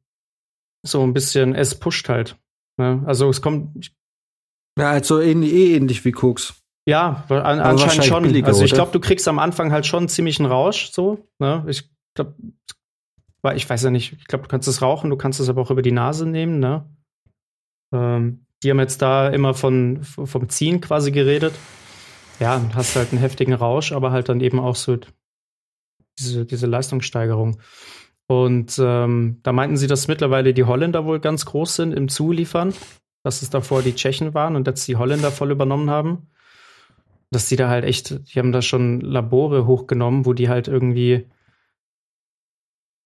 so ein bisschen, es pusht halt. Ne? Also es kommt, Ja, also ähnlich, eh ähnlich wie Koks. ja, an, anscheinend schon. billiger, also ich glaube, du kriegst am Anfang halt schon ziemlich einen Rausch, so. Ne? Ich glaube, weil ich weiß ja nicht, ich glaube, du kannst es rauchen, du kannst es aber auch über die Nase nehmen, ne? Ähm, die haben jetzt da immer von, vom Ziehen quasi geredet. Ja, hast halt einen heftigen Rausch, aber halt dann eben auch so diese, diese Leistungssteigerung. Und ähm, da meinten sie, dass mittlerweile die Holländer wohl ganz groß sind im Zuliefern, dass es davor die Tschechen waren und jetzt die Holländer voll übernommen haben. Dass die da halt echt, die haben da schon Labore hochgenommen, wo die halt irgendwie,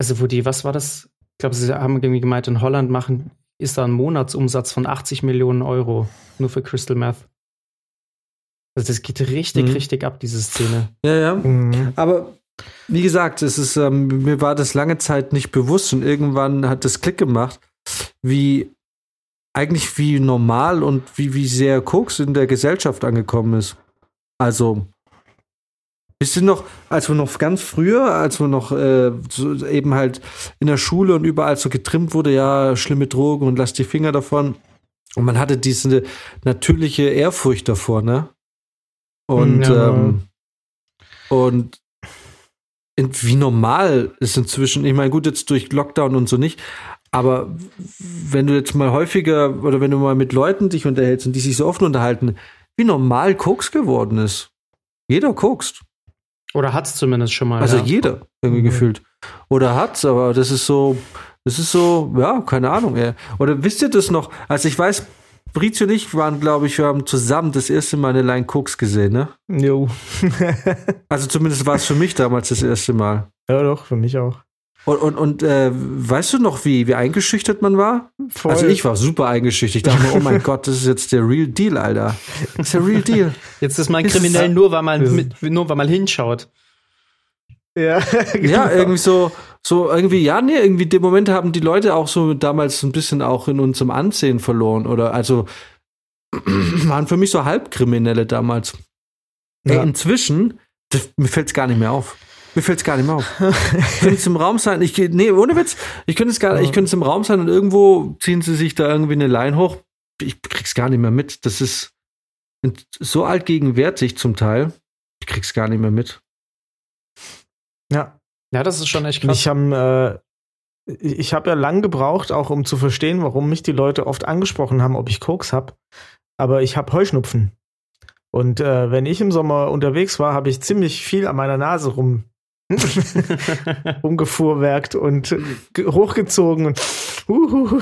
also wo die, was war das? Ich glaube, sie haben irgendwie gemeint, in Holland machen, ist da ein Monatsumsatz von 80 Millionen Euro nur für Crystal Meth. Also das geht richtig, Mhm. richtig ab, diese Szene. Ja, ja. Mhm. Aber wie gesagt, es ist, ähm, mir war das lange Zeit nicht bewusst und irgendwann hat das Klick gemacht, wie eigentlich wie normal und wie, wie sehr Koks in der Gesellschaft angekommen ist. Also, wisst ihr noch, als wir noch ganz früher, als wir noch äh, so eben halt in der Schule und überall so getrimmt wurde, ja, schlimme Drogen und lass die Finger davon. Und man hatte diese natürliche Ehrfurcht davor, ne? Und, Ja. ähm, und wie normal ist inzwischen, ich meine, gut, jetzt durch Lockdown und so nicht, aber wenn du jetzt mal häufiger oder wenn du mal mit Leuten dich unterhältst und die sich so offen unterhalten, wie normal Koks geworden ist. Jeder kokst. Oder hat es zumindest schon mal. Also ja. jeder, irgendwie Mhm. gefühlt. Oder hat's, aber das ist so, das ist so, ja, keine Ahnung. Ey. Oder wisst ihr das noch? Also ich weiß, Brizio und ich waren, glaube ich, wir haben zusammen das erste Mal eine Line Koks gesehen, ne? Jo. Also zumindest war es für mich damals das erste Mal. ja, doch, für mich auch. Und, und, und äh, weißt du noch, wie, wie eingeschüchtert man war? Voll. Also ich war super eingeschüchtert. Ich dachte mir, oh mein <laughs> Gott, das ist jetzt der Real Deal, Alter. Das ist der Real Deal. Jetzt ist man Ist es- kriminell nur, weil man, mit, nur weil man hinschaut. Ja, <laughs> Ja, genau. irgendwie so, so irgendwie, ja, nee, irgendwie die Momente haben die Leute auch so damals ein bisschen auch in unserem Ansehen verloren. Oder also <clears throat> waren für mich so Halbkriminelle damals. Ey, Ja. inzwischen, das, mir fällt's gar nicht mehr auf. Mir fällt's gar nicht mehr auf. <laughs> könnte es im Raum sein, ich nee, ohne Witz, ich könnte es gar ich könnte es im Raum sein und irgendwo ziehen sie sich da irgendwie eine Line hoch. Ich krieg's gar nicht mehr mit. Das ist so altgegenwärtig zum Teil. Ich krieg's gar nicht mehr mit. ja. Ja, das ist schon echt krass. Ich habe äh, ich habe ja lang gebraucht, auch um zu verstehen, warum mich die Leute oft angesprochen haben, ob ich Koks hab. Aber ich habe Heuschnupfen. Und äh, wenn ich im Sommer unterwegs war, habe ich ziemlich viel an meiner Nase rum <laughs> rumgefuhrwerkt und ge- hochgezogen und huhu. <laughs>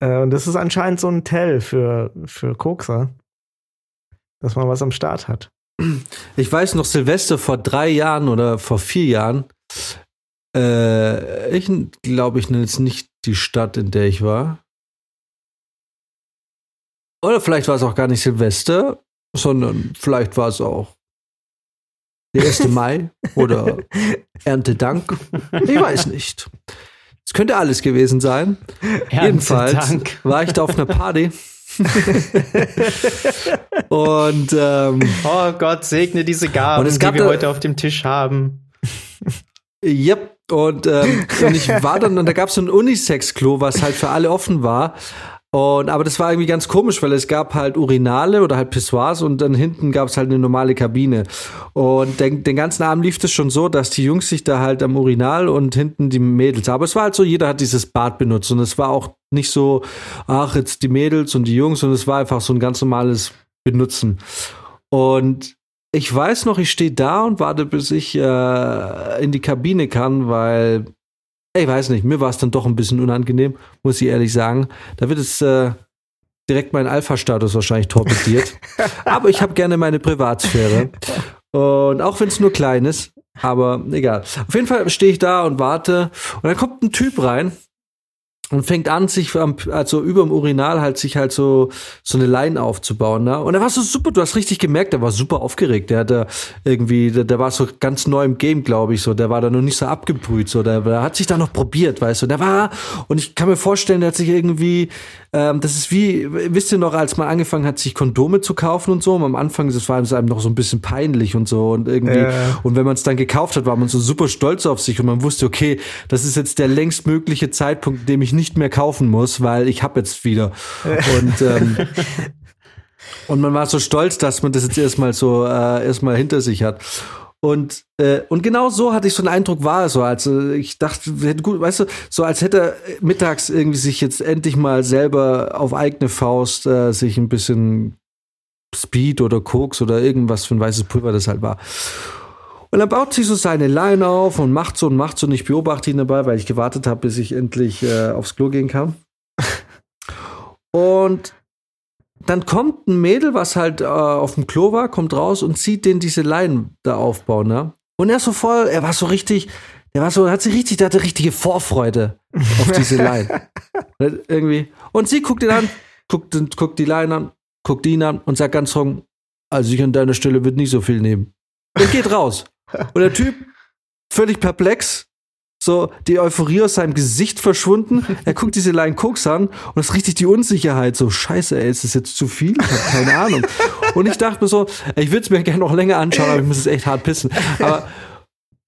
äh, und das ist anscheinend so ein Tell für, für Kokser, dass man was am Start hat. Ich weiß noch, Silvester vor drei Jahren oder vor vier Jahren, äh, ich glaube, ich nenne jetzt nicht die Stadt, in der ich war. Oder vielleicht war es auch gar nicht Silvester, sondern vielleicht war es auch der 1. Mai oder Erntedank. Ich weiß nicht. Es könnte alles gewesen sein. Jedenfalls Erntedank. war ich da auf einer Party. Und ähm, Oh Gott, segne diese Gaben, Und es die wir da- heute auf dem Tisch haben. Yep. Und, ähm, und ich war dann, und da gab es so ein Unisex-Klo, was halt für alle offen war. Und, aber das war irgendwie ganz komisch, weil es gab halt Urinale oder halt Pissoirs und dann hinten gab es halt eine normale Kabine. Und den, den ganzen Abend lief es schon so, dass die Jungs sich da halt am Urinal und hinten die Mädels. Aber es war halt so, jeder hat dieses Bad benutzt. Und es war auch nicht so, ach, jetzt die Mädels und die Jungs, und es war einfach so ein ganz normales Benutzen. Und ich weiß noch, ich stehe da und warte, bis ich äh, in die Kabine kann, weil ich weiß nicht, mir war es dann doch ein bisschen unangenehm, muss ich ehrlich sagen. Da wird es äh, direkt mein Alpha-Status wahrscheinlich torpediert. <laughs> aber ich habe gerne meine Privatsphäre. Und auch wenn es nur klein ist, aber egal. Auf jeden Fall stehe ich da und warte. Und dann kommt ein Typ rein und fängt an, sich am, also über dem Urinal halt sich halt so, so eine Line aufzubauen. Ne? Und er war so super, du hast richtig gemerkt, der war super aufgeregt. Der hatte irgendwie, der, der war so ganz neu im Game, glaube ich, so. Der war da noch nicht so abgebrüht, so. Der, der hat sich da noch probiert, weißt du. Der war, und ich kann mir vorstellen, der hat sich irgendwie, ähm, das ist wie, wisst ihr noch, als man angefangen hat, sich Kondome zu kaufen und so, und am Anfang, das war einem noch so ein bisschen peinlich und so und irgendwie, Ja. und wenn man es dann gekauft hat, war man so super stolz auf sich und man wusste, okay, das ist jetzt der längstmögliche Zeitpunkt, in dem ich nicht mehr kaufen muss, weil ich habe jetzt wieder. Und ähm, <laughs> und man war so stolz, dass man das jetzt erstmal so äh, erstmal hinter sich hat. Und, äh, und genau so hatte ich so einen Eindruck, war es so. Also ich dachte, gut, weißt du, so als hätte er mittags irgendwie sich jetzt endlich mal selber auf eigene Faust äh, sich ein bisschen Speed oder Koks oder irgendwas für ein weißes Pulver das halt war. Und dann baut sich so seine Line auf und macht so und macht so. Und ich beobachte ihn dabei, weil ich gewartet habe, bis ich endlich äh, aufs Klo gehen kann. Und dann kommt ein Mädel, was halt äh, auf dem Klo war, kommt raus und sieht den diese Line da aufbauen, ne? Und er ist so voll, er war so richtig, der war so, hat sich richtig, der hatte richtige Vorfreude auf diese <laughs> Line. Und irgendwie. Und sie guckt ihn an, guckt, guckt die Line an, guckt ihn an und sagt ganz trocken, also ich an deiner Stelle würde nicht so viel nehmen. Und geht raus. Und der Typ, völlig perplex, so die Euphorie aus seinem Gesicht verschwunden. Er guckt diese Line Koks an und es richtig die Unsicherheit. So, scheiße, ey, ist das jetzt zu viel? Ich habe keine Ahnung. Und ich dachte mir so, ich würde es mir gerne noch länger anschauen, aber ich muss es echt hart pissen. Aber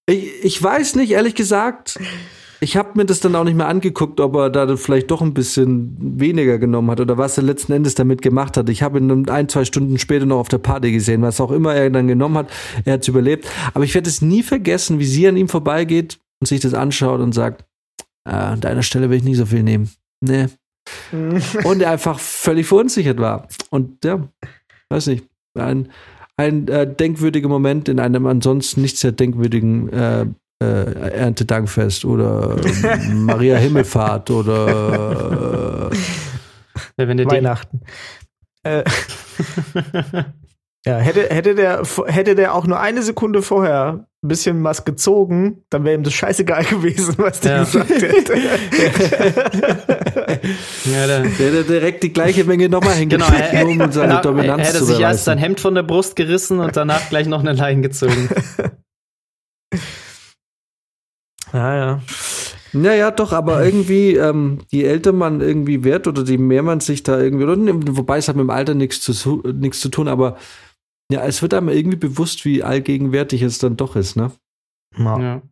ich, ich weiß nicht, ehrlich gesagt, ich habe mir das dann auch nicht mehr angeguckt, ob er da vielleicht doch ein bisschen weniger genommen hat oder was er letzten Endes damit gemacht hat. Ich habe ihn ein, zwei Stunden später noch auf der Party gesehen, was auch immer er dann genommen hat. Er hat es überlebt. Aber ich werde es nie vergessen, wie sie an ihm vorbeigeht und sich das anschaut und sagt, ah, an deiner Stelle will ich nicht so viel nehmen. Nee. und er einfach völlig verunsichert war. Und ja, weiß nicht, ein, ein äh, denkwürdiger Moment in einem ansonsten nicht sehr denkwürdigen äh, äh, Erntedankfest oder äh, <laughs> Maria Himmelfahrt oder äh, Weihnachten. Äh, ja, hätte, hätte, der, hätte der auch nur eine Sekunde vorher ein bisschen was gezogen, dann wäre ihm das scheißegal <laughs> gewesen, was der Ja. gesagt hätte. <laughs> Ja, der, Der hätte direkt die gleiche Menge nochmal genau, hingekriegt, er, nur um seine na, Dominanz er hätte zu sich erst sein Hemd von der Brust gerissen und danach gleich noch eine Leine gezogen. Ja, ja. Ja, ja, doch, aber irgendwie, ähm, je älter man irgendwie wird oder je mehr man sich da irgendwie, oder, ne, wobei es hat mit dem Alter nichts zu, nichts zu tun, aber ja, es wird einem irgendwie bewusst, wie allgegenwärtig es dann doch ist, ne? Ja. Ja.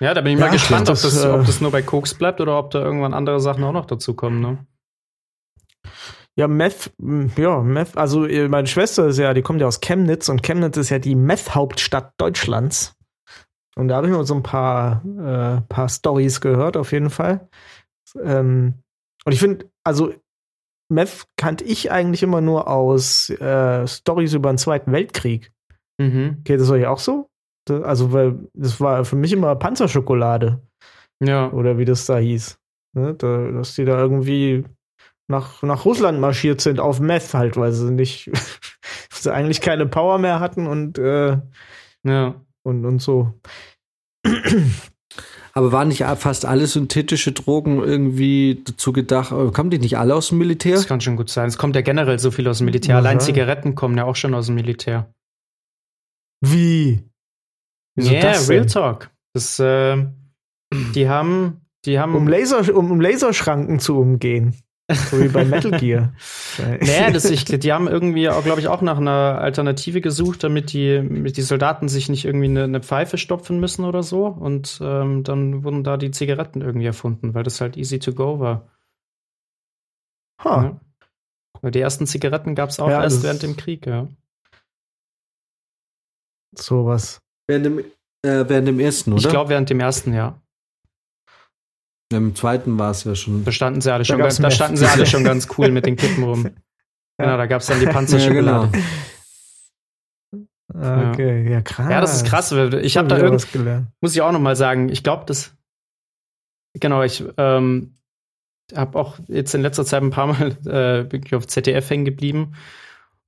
Ja, da bin ich mal Ja, gespannt, das, ob, das, äh, ob das nur bei Koks bleibt oder ob da irgendwann andere Sachen auch noch dazukommen. Ne? Ja, Meth, m, ja, Meth, also äh, meine Schwester ist ja, die kommt ja aus Chemnitz und Chemnitz ist ja die Meth-Hauptstadt Deutschlands. Und da habe ich mir so ein paar, äh, paar Stories gehört, auf jeden Fall. Ähm, und ich finde, also Meth kannte ich eigentlich immer nur aus äh, Stories über den Zweiten Weltkrieg. Mhm. Geht das euch auch so? Also, weil das war für mich immer Panzerschokolade Ja. oder wie das da hieß. Ne? Da, dass die da irgendwie nach, nach Russland marschiert sind auf Meth halt, weil sie nicht, <laughs> weil sie eigentlich keine Power mehr hatten und, äh, ja. Und, und so. Aber waren nicht fast alle synthetische Drogen irgendwie dazu gedacht, äh, kommen die nicht alle aus dem Militär? Das kann schon gut sein. Es kommt ja generell so viel aus dem Militär. Allein. Zigaretten kommen ja auch schon aus dem Militär. Wie? Wieso Ja, das Real? Talk. Das, äh, die haben, die haben. Um, Laser, um, um Laserschranken zu umgehen. So wie bei Metal Gear. <laughs> Naja, das, ich, die haben irgendwie, auch, glaube ich, auch nach einer Alternative gesucht, damit die, mit die Soldaten sich nicht irgendwie eine, eine Pfeife stopfen müssen oder so. Und ähm, dann wurden da die Zigaretten irgendwie erfunden, weil das halt easy to go war. Ha. Ja. Weil die ersten Zigaretten gab es auch Ja, erst während dem Krieg, ja. Sowas. Während dem, äh, während dem ersten, oder? Ich glaube, während dem ersten Jahr. Im zweiten war es ja schon. Da standen sie alle Da schon, ganz, da standen sie alle schon ganz cool mit den Kippen rum. <laughs> Genau, da gab es dann die Ja, Panzerschokolade. genau. Ah, Okay, ja, krass. Ja, das ist krass. Ich habe da Wieder irgend, was gelernt. muss ich auch noch mal sagen, ich glaube, das genau, ich ähm, habe auch jetzt in letzter Zeit ein paar Mal <laughs> äh, wirklich auf ZDF hängen geblieben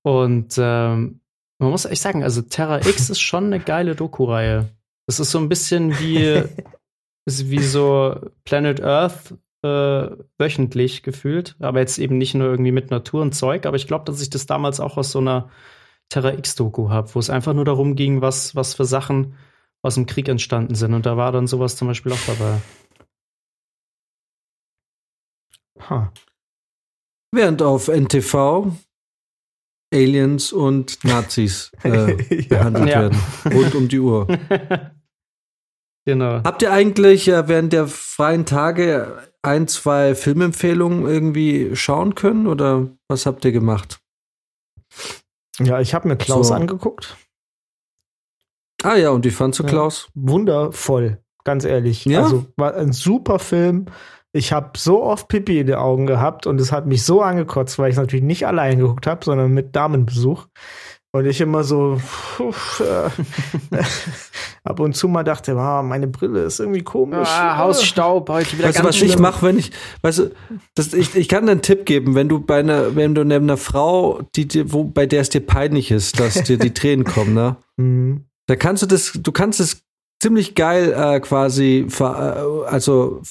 und ähm, man muss echt sagen, also Terra X <laughs> ist schon eine geile Doku-Reihe. Das ist so ein bisschen wie ist wie so Planet Earth äh, wöchentlich gefühlt, aber jetzt eben nicht nur irgendwie mit Natur und Zeug, aber ich glaube, dass ich das damals auch aus so einer Terra X-Doku habe, wo es einfach nur darum ging, was, was für Sachen aus dem Krieg entstanden sind. Und da war dann sowas zum Beispiel auch dabei. Ha. Während auf NTV Aliens und Nazis äh, <laughs> behandelt Ja. werden. Rund um die Uhr. <laughs> genau. Habt ihr eigentlich äh, während der freien Tage ein, zwei Filmempfehlungen irgendwie schauen können oder was habt ihr gemacht? Ja, ich habe mir Klaus So. angeguckt. Ah ja, und wie fandst du Ja. Klaus? Wundervoll, ganz ehrlich. Ja? Also war ein super Film. Ich habe so oft Pipi in den Augen gehabt und es hat mich so angekotzt, weil ich natürlich nicht allein geguckt habe, sondern mit Damenbesuch. Und ich immer so puh, äh, <laughs> ab und zu mal dachte, ah, meine Brille ist irgendwie komisch. Ah, Hausstaub, heute wieder Weißt du, ganz was ich schlimm. mache, wenn ich, weißt du, das, ich, ich kann dir einen Tipp geben, wenn du bei einer, wenn du neben einer Frau, die, dir- wo, bei der es dir peinlich ist, dass dir die <laughs> Tränen kommen, ne? Mhm. Da kannst du das, du kannst es ziemlich geil äh, quasi, ver, äh, also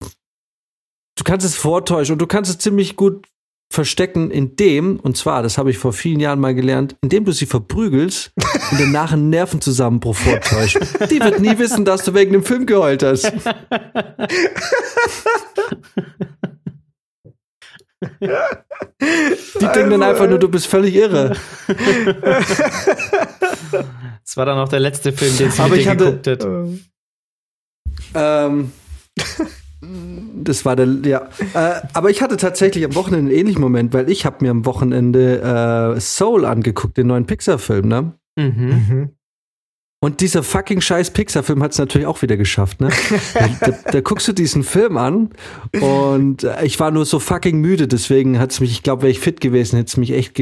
du kannst es vortäuschen und du kannst es ziemlich gut verstecken, indem, und zwar, das habe ich vor vielen Jahren mal gelernt, indem du sie verprügelst und danach einen Nervenzusammenbruch vortäuscht. Die wird nie wissen, dass du wegen dem Film geheult hast. Die denken dann einfach nur, du bist völlig irre. Das war dann auch der letzte Film, den sie Aber mit ich hatte- geguckt hat. Ähm, das war der, ja. Äh, aber ich hatte tatsächlich am Wochenende einen ähnlichen Moment, weil ich habe mir am Wochenende äh, Soul angeguckt, den neuen Pixar-Film, ne? Mhm. Mhm. Und dieser fucking scheiß Pixar-Film hat es natürlich auch wieder geschafft, ne? da, da, guckst du diesen Film an und äh, ich war nur so fucking müde, deswegen hat es mich, ich glaube, wäre ich fit gewesen, hätte es mich echt,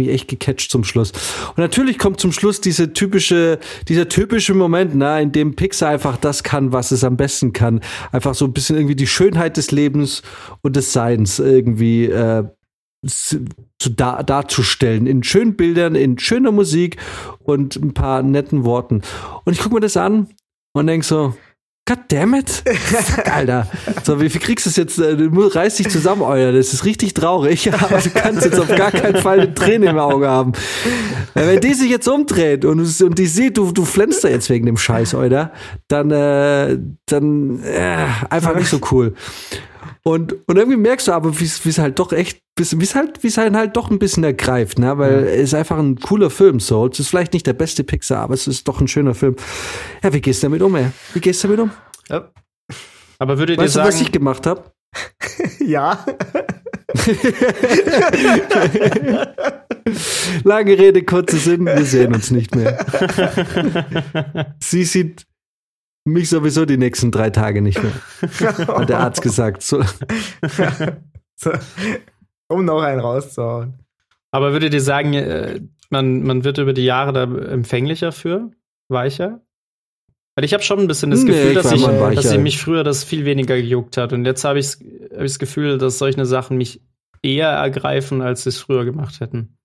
mich echt gecatcht zum Schluss. Und natürlich kommt zum Schluss diese typische, dieser typische Moment, ne, in dem Pixar einfach das kann, was es am besten kann. Einfach so ein bisschen irgendwie die Schönheit des Lebens und des Seins irgendwie äh, zu dar darzustellen. In schönen Bildern, in schöner Musik und ein paar netten Worten. Und ich gucke mir das an und denk so, Goddammit. Fuck, Alter. So, wie viel kriegst du es jetzt? äh, Du mu- reiß dich zusammen, Alter. Das ist richtig traurig. <laughs> Aber du kannst jetzt auf gar keinen Fall eine Träne im Auge haben. Wenn die sich jetzt umdreht und, und die sieht, du, du flänzt da jetzt wegen dem Scheiß, Alter, dann, äh, dann äh, einfach nicht so cool. Und, und irgendwie merkst du aber, wie es halt doch echt, wie es halt, wie es halt, halt doch ein bisschen ergreift, ne? Weil es ist einfach ein cooler Film, so. Es ist vielleicht nicht der beste Pixar, aber es ist doch ein schöner Film. Ja, wie gehst du damit um, ey? Wie gehst du damit um? Aber würdet ihr Weißt du, sagen, was ich gemacht habe? <laughs> Ja. <laughs> Lange Rede, kurzer Sinn, wir sehen uns nicht mehr. <laughs> Sie sieht mich sowieso die nächsten drei Tage nicht mehr, <laughs> hat der Arzt gesagt. So, <laughs> So, um noch einen rauszuhauen. aber würdet ihr sagen, äh, man, man wird über die Jahre da empfänglicher für? Weicher? Weil ich habe schon ein bisschen das Nee, Gefühl, ich dass, ich, dass sie mich früher das viel weniger gejuckt hat. Und jetzt habe ich hab ich das Gefühl, dass solche Sachen mich eher ergreifen, als sie es früher gemacht hätten.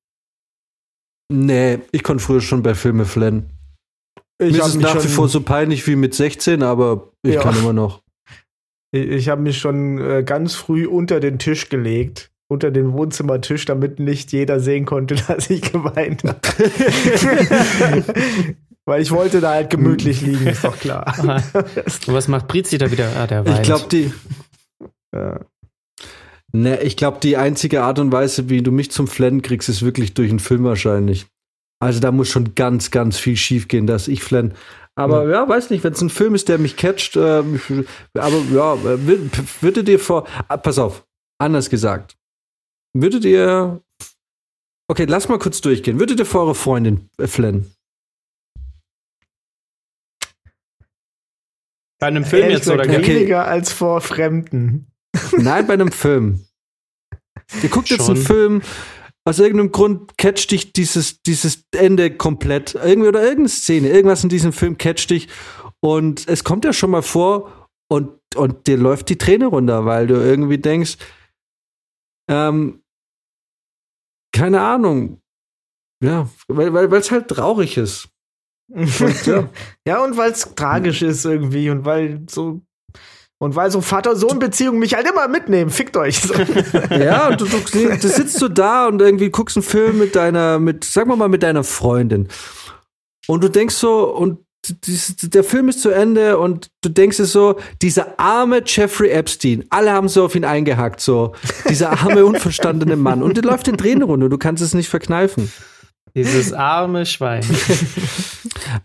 nee, ich konnte früher schon bei Filmen flennen. Ich Mir ist habe es nach wie vor so peinlich wie mit 16, aber ich Ja. kann immer noch. ich, ich hab mich schon äh, ganz früh unter den Tisch gelegt. Unter den Wohnzimmertisch, damit nicht jeder sehen konnte, <laughs> dass ich geweint habe. <laughs> Weil ich wollte da halt gemütlich liegen, ist doch klar. <laughs> Und was macht Brizi da wieder? Ah, der weint. Ich glaube, die, Ja. ne, ich glaube, die einzige Art und Weise, wie du mich zum Flennen kriegst, ist wirklich durch einen Film wahrscheinlich. Also da muss schon ganz, ganz viel schief gehen, dass ich flenne. Aber ja, weiß nicht, wenn es ein Film ist, der mich catcht, ich- aber ja, äh, wür- würdet ihr vor, ah, pass auf, anders gesagt, würdet ihr, okay, lass mal kurz durchgehen, würdet ihr vor eure Freundin äh, flennen? Bei einem Film Ehrlich jetzt oder Okay. weniger als vor Fremden. Nein, bei einem Film. <laughs> Ihr guckt jetzt Schon. einen Film, aus irgendeinem Grund catcht dich dieses, dieses Ende komplett. Irgendwie oder irgendeine Szene, irgendwas in diesem Film catcht dich. Und es kommt ja schon mal vor und, und dir läuft die Träne runter, weil du irgendwie denkst, ähm, keine Ahnung. Ja, weil weil es halt traurig ist. <laughs> Und, ja. Ja, und weil es tragisch ist irgendwie und weil so und weil so Vater-Sohn-Beziehungen mich halt immer mitnehmen. Fickt euch. So. <laughs> Ja, und du, du, du sitzt so da und irgendwie guckst einen Film mit deiner, mit, sagen wir mal, mit deiner Freundin. Und du denkst so, und der Film ist zu Ende und du denkst es so, dieser arme Jeffrey Epstein, alle haben so auf ihn eingehackt, so, dieser arme, <laughs> unverstandene Mann. Und dir läuft den Tränen runter, du kannst es nicht verkneifen. Dieses arme Schwein. <laughs>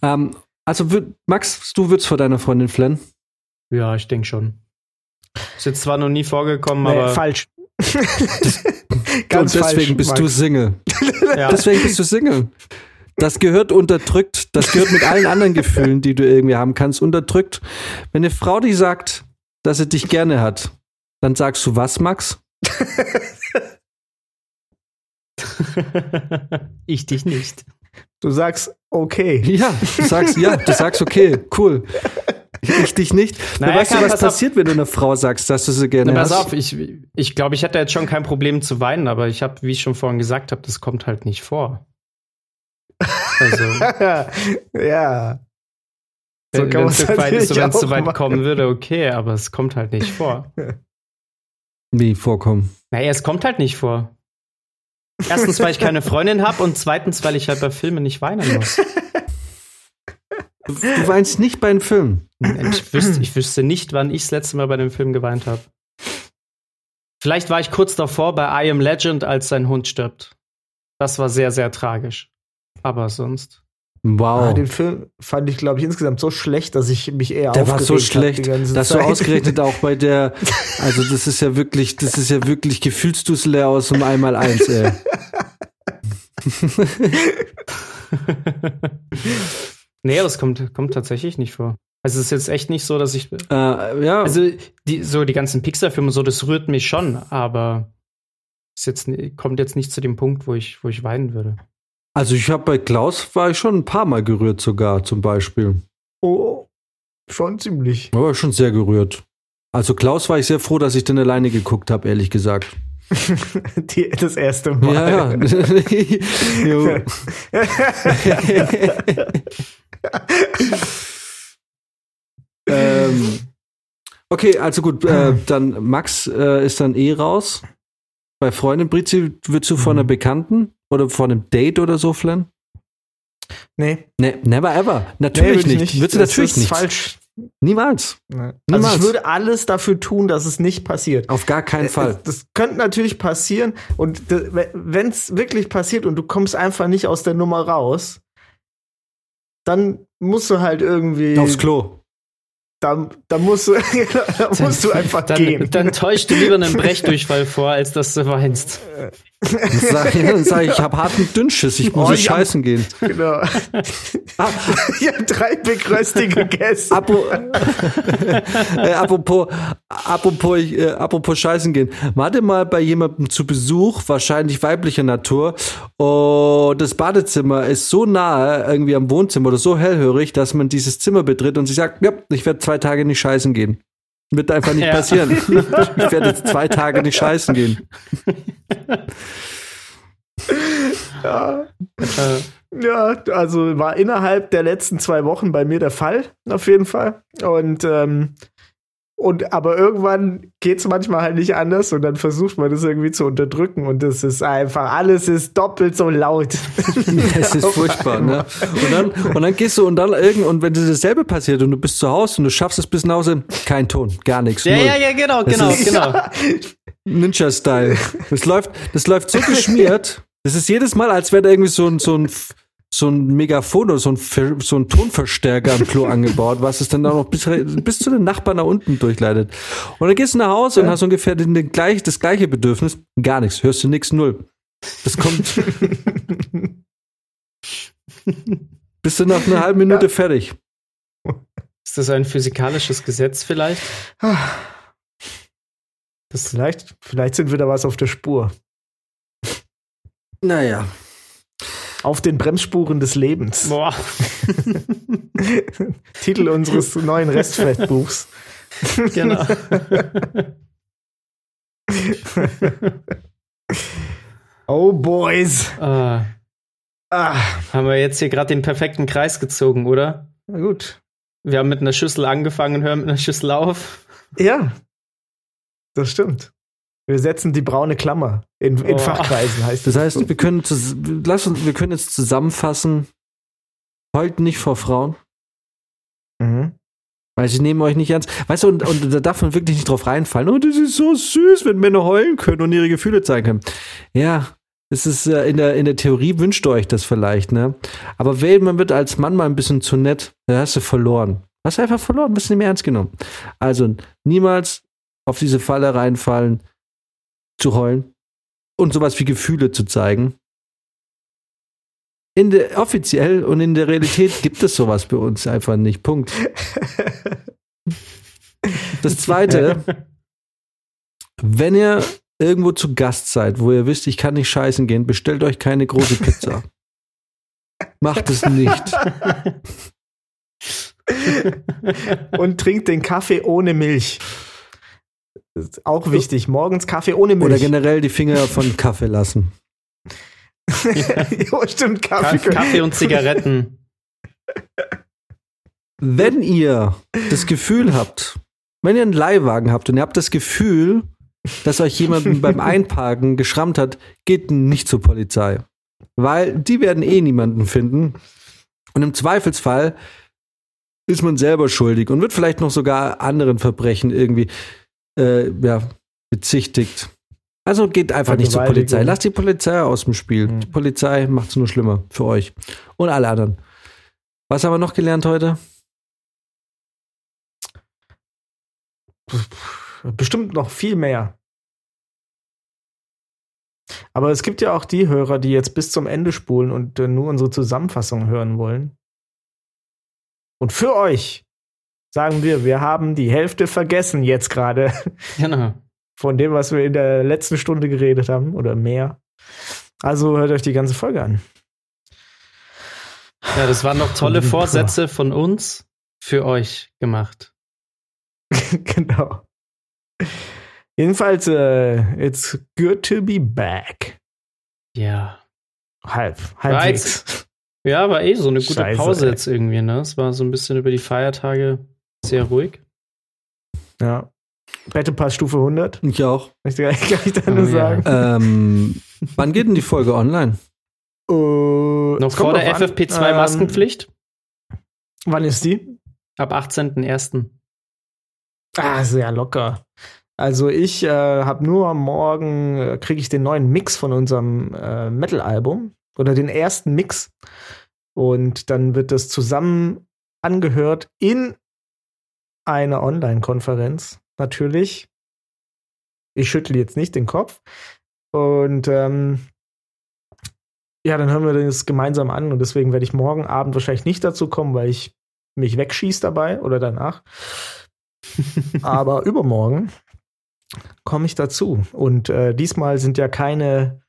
Ähm, also, Max, du würdest vor deiner Freundin flennen? Ja, ich denke schon. Ist jetzt zwar noch nie vorgekommen, Nee, aber falsch. <laughs> und Ganz deswegen falsch, bist du Max. Single. <laughs> ja. Deswegen bist du Single. Das gehört unterdrückt. Das gehört mit allen anderen Gefühlen, die du irgendwie haben kannst, unterdrückt. Wenn eine Frau dir sagt, dass sie dich gerne hat, dann sagst du was, Max? <laughs> ich dich nicht. Du sagst, okay. Ja, du sagst ja, du sagst okay, cool. Ich dich nicht. <laughs> Na, Naja, weißt du, was pass auf. passiert, wenn du einer Frau sagst, dass du sie gerne Na, pass hast? auf, ich, ich glaube, ich hätte jetzt schon kein Problem zu weinen, aber ich habe, wie ich schon vorhin gesagt habe, das kommt halt nicht vor. Also, <laughs> ja. So wenn es so weit, kommen würde, okay, aber es kommt halt nicht vor. <laughs> Wie vorkommen. Naja, es kommt halt nicht vor. Erstens, weil ich keine Freundin habe und zweitens, weil ich halt bei Filmen nicht weinen muss. Du, du weinst nicht bei einem Film. Ich wüsste, ich wüsste nicht, wann ich das letzte Mal bei dem Film geweint habe. Vielleicht war ich kurz davor bei I Am Legend, als sein Hund stirbt. Das war sehr, sehr tragisch. Aber sonst. Wow. Ah, den Film fand ich, glaube ich, insgesamt so schlecht, dass ich mich eher Der war so schlecht, dass du Zeit. ausgerechnet auch bei der, <laughs> also das ist ja wirklich, das ist ja wirklich Gefühlsdussel aus dem Einmal-Eins, ey. <laughs> <laughs> nee, das kommt, kommt tatsächlich nicht vor. Also es ist jetzt echt nicht so, dass ich. Äh, ja, Also die, so die ganzen Pixar-Filme, so, das rührt mich schon, aber es jetzt, kommt jetzt nicht zu dem Punkt, wo ich, wo ich weinen würde. also ich habe bei Klaus war ich schon ein paar Mal gerührt sogar, zum Beispiel. Oh, schon ziemlich. Aber schon sehr gerührt. Also Klaus war ich sehr froh, dass ich den alleine geguckt habe, ehrlich gesagt. <laughs> Die, das erste Mal. Ja, ja. <laughs> <laughs> <laughs> ähm, okay, also gut, äh, dann Max äh, ist dann eh raus. Bei Freundin Brizi, würdest du von einer Bekannten oder von einem Date oder so flennen? Nee, Ne, never ever. nee, Natürlich würd ich nicht. Würdest du Das natürlich ist nicht. falsch. Niemals. Nee. Also Niemals. ich würde alles dafür tun, dass es nicht passiert. Auf gar keinen Fall. Äh, Das könnte natürlich passieren und wenn es wirklich passiert und du kommst einfach nicht aus der Nummer raus, dann musst du halt irgendwie Aufs Klo. da, da musst du <laughs> da musst du einfach Dann, gehen. dann täuscht du lieber einen <laughs> Brechdurchfall vor, als dass du weinst. Dann sag, ich- dann sag ich, habe harten Dünnschiss, ich muss Oh, scheißen gehen. genau. <laughs> Ich habe drei Big Rösti gegessen. Apo, <laughs> äh, apropos, apropos, äh, apropos scheißen gehen. Warte mal bei jemandem zu Besuch, wahrscheinlich weiblicher Natur, und das Badezimmer ist so nahe irgendwie am Wohnzimmer oder so hellhörig, dass man dieses Zimmer betritt und sie sagt, ja, ich werde zwei Tage nicht scheißen gehen. Wird einfach nicht Ja. passieren. <laughs> Ich werde jetzt zwei Tage nicht scheißen gehen. Ja. Ja, also war innerhalb der letzten zwei Wochen bei mir der Fall, auf jeden Fall. Und, ähm, und aber irgendwann geht es manchmal halt nicht anders und dann versucht man das irgendwie zu unterdrücken und das ist einfach, alles ist doppelt so laut. <laughs> Das ist furchtbar, ne? Und dann, und dann gehst du und dann irgend, und wenn das dasselbe passiert und du bist zu Hause und du schaffst es bis nach Hause, kein Ton, gar nichts. ja, null. ja, ja, genau, Das genau, genau. <laughs> Ninja-Style. Das läuft, das läuft so geschmiert. Das ist jedes Mal, als wäre da irgendwie so ein, so ein, so ein Megafon oder so ein, so ein Tonverstärker am Klo <laughs> angebaut, was es dann auch noch bis, bis zu den Nachbarn nach unten durchleitet. Und dann gehst du nach Hause und hast ungefähr den, den gleich, das gleiche Bedürfnis. Gar nichts. Hörst du nichts, null. Das kommt. <laughs> bist du nach einer halben Minute fertig. Ist das ein physikalisches Gesetz vielleicht? Das, vielleicht, vielleicht sind wir da was auf der Spur. Naja. Auf den Bremsspuren des Lebens. boah. <laughs> Titel unseres neuen Restfettbuchs. genau. <laughs> Oh, Boys. Ah, Ah, haben wir jetzt hier gerade den perfekten Kreis gezogen, oder? na gut. Wir haben mit einer Schüssel angefangen und hören mit einer Schüssel auf. Ja, das stimmt. Wir setzen die braune Klammer. In, in Oh. Fachkreisen heißt Das es. heißt, wir können, lass uns, wir können jetzt zusammenfassen. Heult nicht vor Frauen. Mhm. Weil sie nehmen euch nicht ernst. Weißt du, und, und da darf man wirklich nicht drauf reinfallen. Oh, das ist so süß, wenn Männer heulen können und ihre Gefühle zeigen können. Ja, es ist äh, in der, in der Theorie wünscht ihr euch das vielleicht, ne? Aber wenn man wird als Mann mal ein bisschen zu nett, dann hast du verloren. Hast du einfach verloren, wirst du nicht mehr ernst genommen. Also niemals auf diese Falle reinfallen, zu heulen und sowas wie Gefühle zu zeigen. In der, offiziell und in der Realität <laughs> gibt es sowas bei uns einfach nicht. Punkt. Das zweite, wenn ihr irgendwo zu Gast seid, wo ihr wisst, ich kann nicht scheißen gehen, bestellt euch keine große Pizza. Macht es nicht. <laughs> Und trinkt den Kaffee ohne Milch. Das ist auch wichtig. Morgens Kaffee ohne Oder Milch. generell die Finger von Kaffee lassen. <laughs> ja, stimmt, Kaffee, Kaffee. Kaffee und Zigaretten. Wenn ihr das Gefühl habt, wenn ihr einen Leihwagen habt und ihr habt das Gefühl, dass euch jemand <laughs> beim Einparken geschrammt hat, geht nicht zur Polizei. Weil die werden eh niemanden finden. Und im Zweifelsfall ist man selber schuldig und wird vielleicht noch sogar anderen Verbrechen irgendwie äh, ja, bezichtigt. Also geht einfach nicht zur. Polizei. Lasst die Polizei aus dem Spiel. Mhm. Die Polizei macht es nur schlimmer für euch und alle anderen. Was haben wir noch gelernt heute? Bestimmt noch viel mehr. Aber es gibt ja auch die Hörer, die jetzt bis zum Ende spulen und äh, nur unsere Zusammenfassung hören wollen. Und für euch sagen wir, wir haben die Hälfte vergessen jetzt gerade <laughs> Genau. von dem, was wir in der letzten Stunde geredet haben oder mehr. Also hört euch die ganze Folge an. Ja, das waren noch tolle Vorsätze von uns für euch gemacht. <laughs> genau. Jedenfalls, äh, it's good to be back. Ja. Halb, War halbwegs. Ja, war eh so eine gute Scheiße, Pause jetzt irgendwie, ne? Es war so ein bisschen über die Feiertage Sehr ruhig. Ja. Battle Pass Stufe 100. Ich auch. Kann ich, kann ich da nur Oh, ja. sagen. Ähm, wann geht denn die Folge online? Äh, Noch vor der drauf an. FFP2 Ähm, Maskenpflicht. Wann ist die? Ab 18.01. Ah, sehr locker. Also ich äh, habe nur morgen, äh, kriege ich den neuen Mix von unserem äh, Metal-Album oder den ersten Mix. Und dann wird das zusammen angehört in einer Online-Konferenz, natürlich. Ich schüttle jetzt nicht den Kopf. Und ähm, ja, dann hören wir das gemeinsam an und deswegen werde ich morgen Abend wahrscheinlich nicht dazu kommen, weil ich mich wegschieße dabei oder danach. <laughs> Aber übermorgen komme ich dazu. Und äh, diesmal sind ja keine,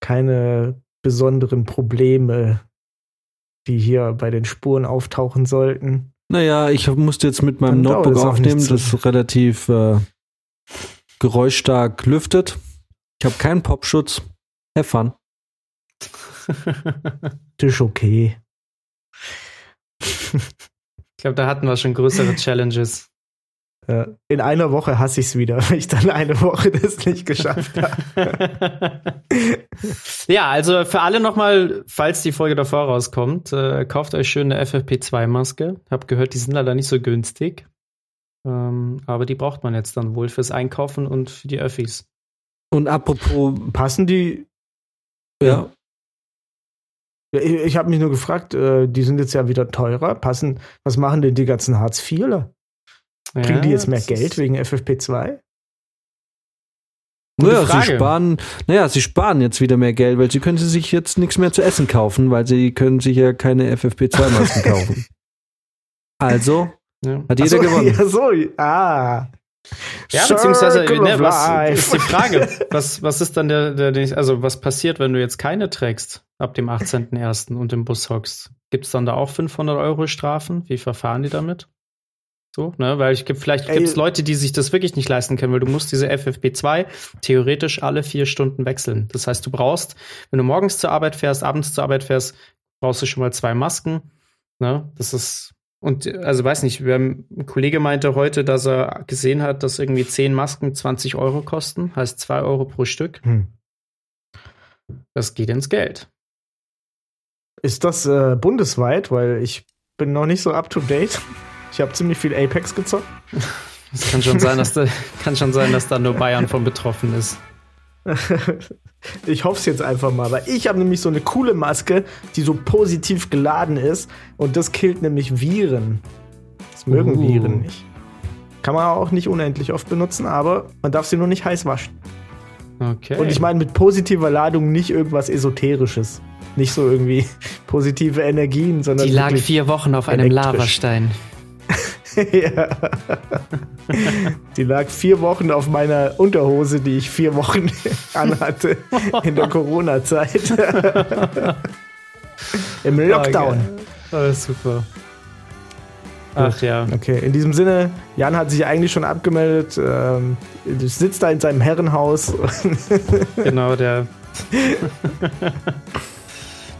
keine besonderen Probleme, die hier bei den Spuren auftauchen sollten. Naja, ich musste jetzt mit meinem Dann Notebook aufnehmen, das relativ äh, geräuschstark lüftet. Ich habe keinen Popschutz. Have fun. <laughs> Das ist okay. Ich glaube, da hatten wir schon größere Challenges. Ja, in einer Woche hasse ich es wieder, <laughs> weil ich dann eine Woche das nicht geschafft habe. <laughs> ja, also für alle nochmal, falls die Folge davor rauskommt, äh, kauft euch schön eine FFP2-Maske. Hab gehört, die sind leider nicht so günstig. Ähm, aber die braucht man jetzt dann wohl fürs Einkaufen und für die Öffis. Und apropos, Passen die? ja, Ja, ich ich habe mich nur gefragt, äh, die sind jetzt ja wieder teurer. Passen, was machen denn die ganzen Hartz-IVler? Kriegen die jetzt mehr Geld wegen FFP2? Gute naja, sie sparen, naja, sie sparen jetzt wieder mehr Geld, weil sie können sie sich jetzt nichts mehr zu essen kaufen, weil sie können sich ja keine FFP2-Masken <laughs> kaufen. Also Ja. hat jeder so, gewonnen. <laughs> Ja, so, ah. Ja, beziehungsweise, Circle ne, of was ist die Frage? <laughs> Was, was ist dann der, der, der, also was passiert, wenn du jetzt keine trägst ab dem 18.01. und im Bus hockst? Gibt es dann da auch 500 Euro Strafen? Wie verfahren die damit? So, ne, weil ich gibt, vielleicht gibt es Leute, die sich das wirklich nicht leisten können, weil du musst diese FFP2 theoretisch alle vier Stunden wechseln. Das heißt, du brauchst, wenn du morgens zur Arbeit fährst, abends zur Arbeit fährst, brauchst du schon mal zwei Masken. Ne, das ist und also weiß nicht, wir haben, ein Kollege meinte heute, dass er gesehen hat, dass irgendwie zehn Masken 20 Euro kosten, heißt zwei Euro pro Stück. Hm. Das geht ins Geld. Ist das äh, bundesweit? Weil ich bin noch nicht so up to date. <laughs> Ich habe ziemlich viel Apex gezockt. Es kann schon sein, dass da, kann schon sein, dass da nur Bayern von betroffen ist. <laughs> ich hoffe es jetzt einfach mal, weil ich habe nämlich so eine coole Maske, die so positiv geladen ist und das killt nämlich Viren. Das mögen Uh. Viren nicht. Kann man auch nicht unendlich oft benutzen, aber man darf sie nur nicht heiß waschen. Okay. Und ich meine mit positiver Ladung nicht irgendwas Esoterisches. Nicht so irgendwie <laughs> positive Energien, sondern die lag vier Wochen auf einem elektrisch. Lavastein. <laughs> ja. Die lag vier Wochen auf meiner Unterhose, die ich vier Wochen <laughs> anhatte in der Corona-Zeit. <laughs> Im Lockdown. Oh, super. Ach ja. Okay, in diesem Sinne, Jan hat sich eigentlich schon abgemeldet, ähm, sitzt da in seinem Herrenhaus. Genau, der.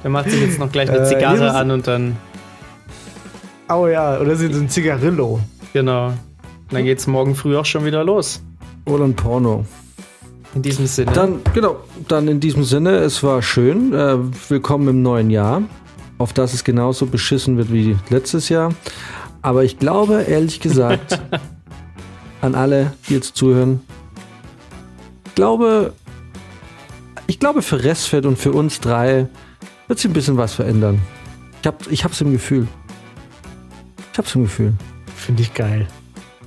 der macht sich jetzt noch gleich eine Äh, Zigarre dieses- an und dann. Oh ja, oder sie so ein Zigarillo. Genau. Dann geht's morgen früh auch schon wieder los. Oder ein Porno. In diesem Sinne. Dann, genau, dann in diesem Sinne, es war schön. Äh, willkommen im neuen Jahr, auf das es genauso beschissen wird wie letztes Jahr. Aber ich glaube, ehrlich gesagt, <laughs> an alle, die jetzt zuhören, ich glaube, ich glaube, für Restfett und für uns drei wird sich ein bisschen was verändern. Ich, hab, ich hab's im Gefühl. Ich hab's im Gefühl. Finde ich geil.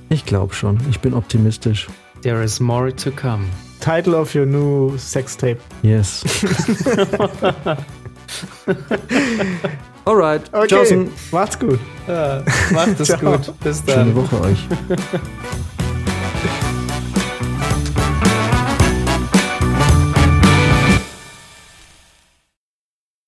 Ich glaube schon. Ich bin optimistisch. There is more to come. Title of your new Sextape. Yes. <laughs> Alright. Okay, Tschaußen. macht's gut. Ja, macht es <laughs> gut. Bis Schöne dann. Woche euch. <laughs>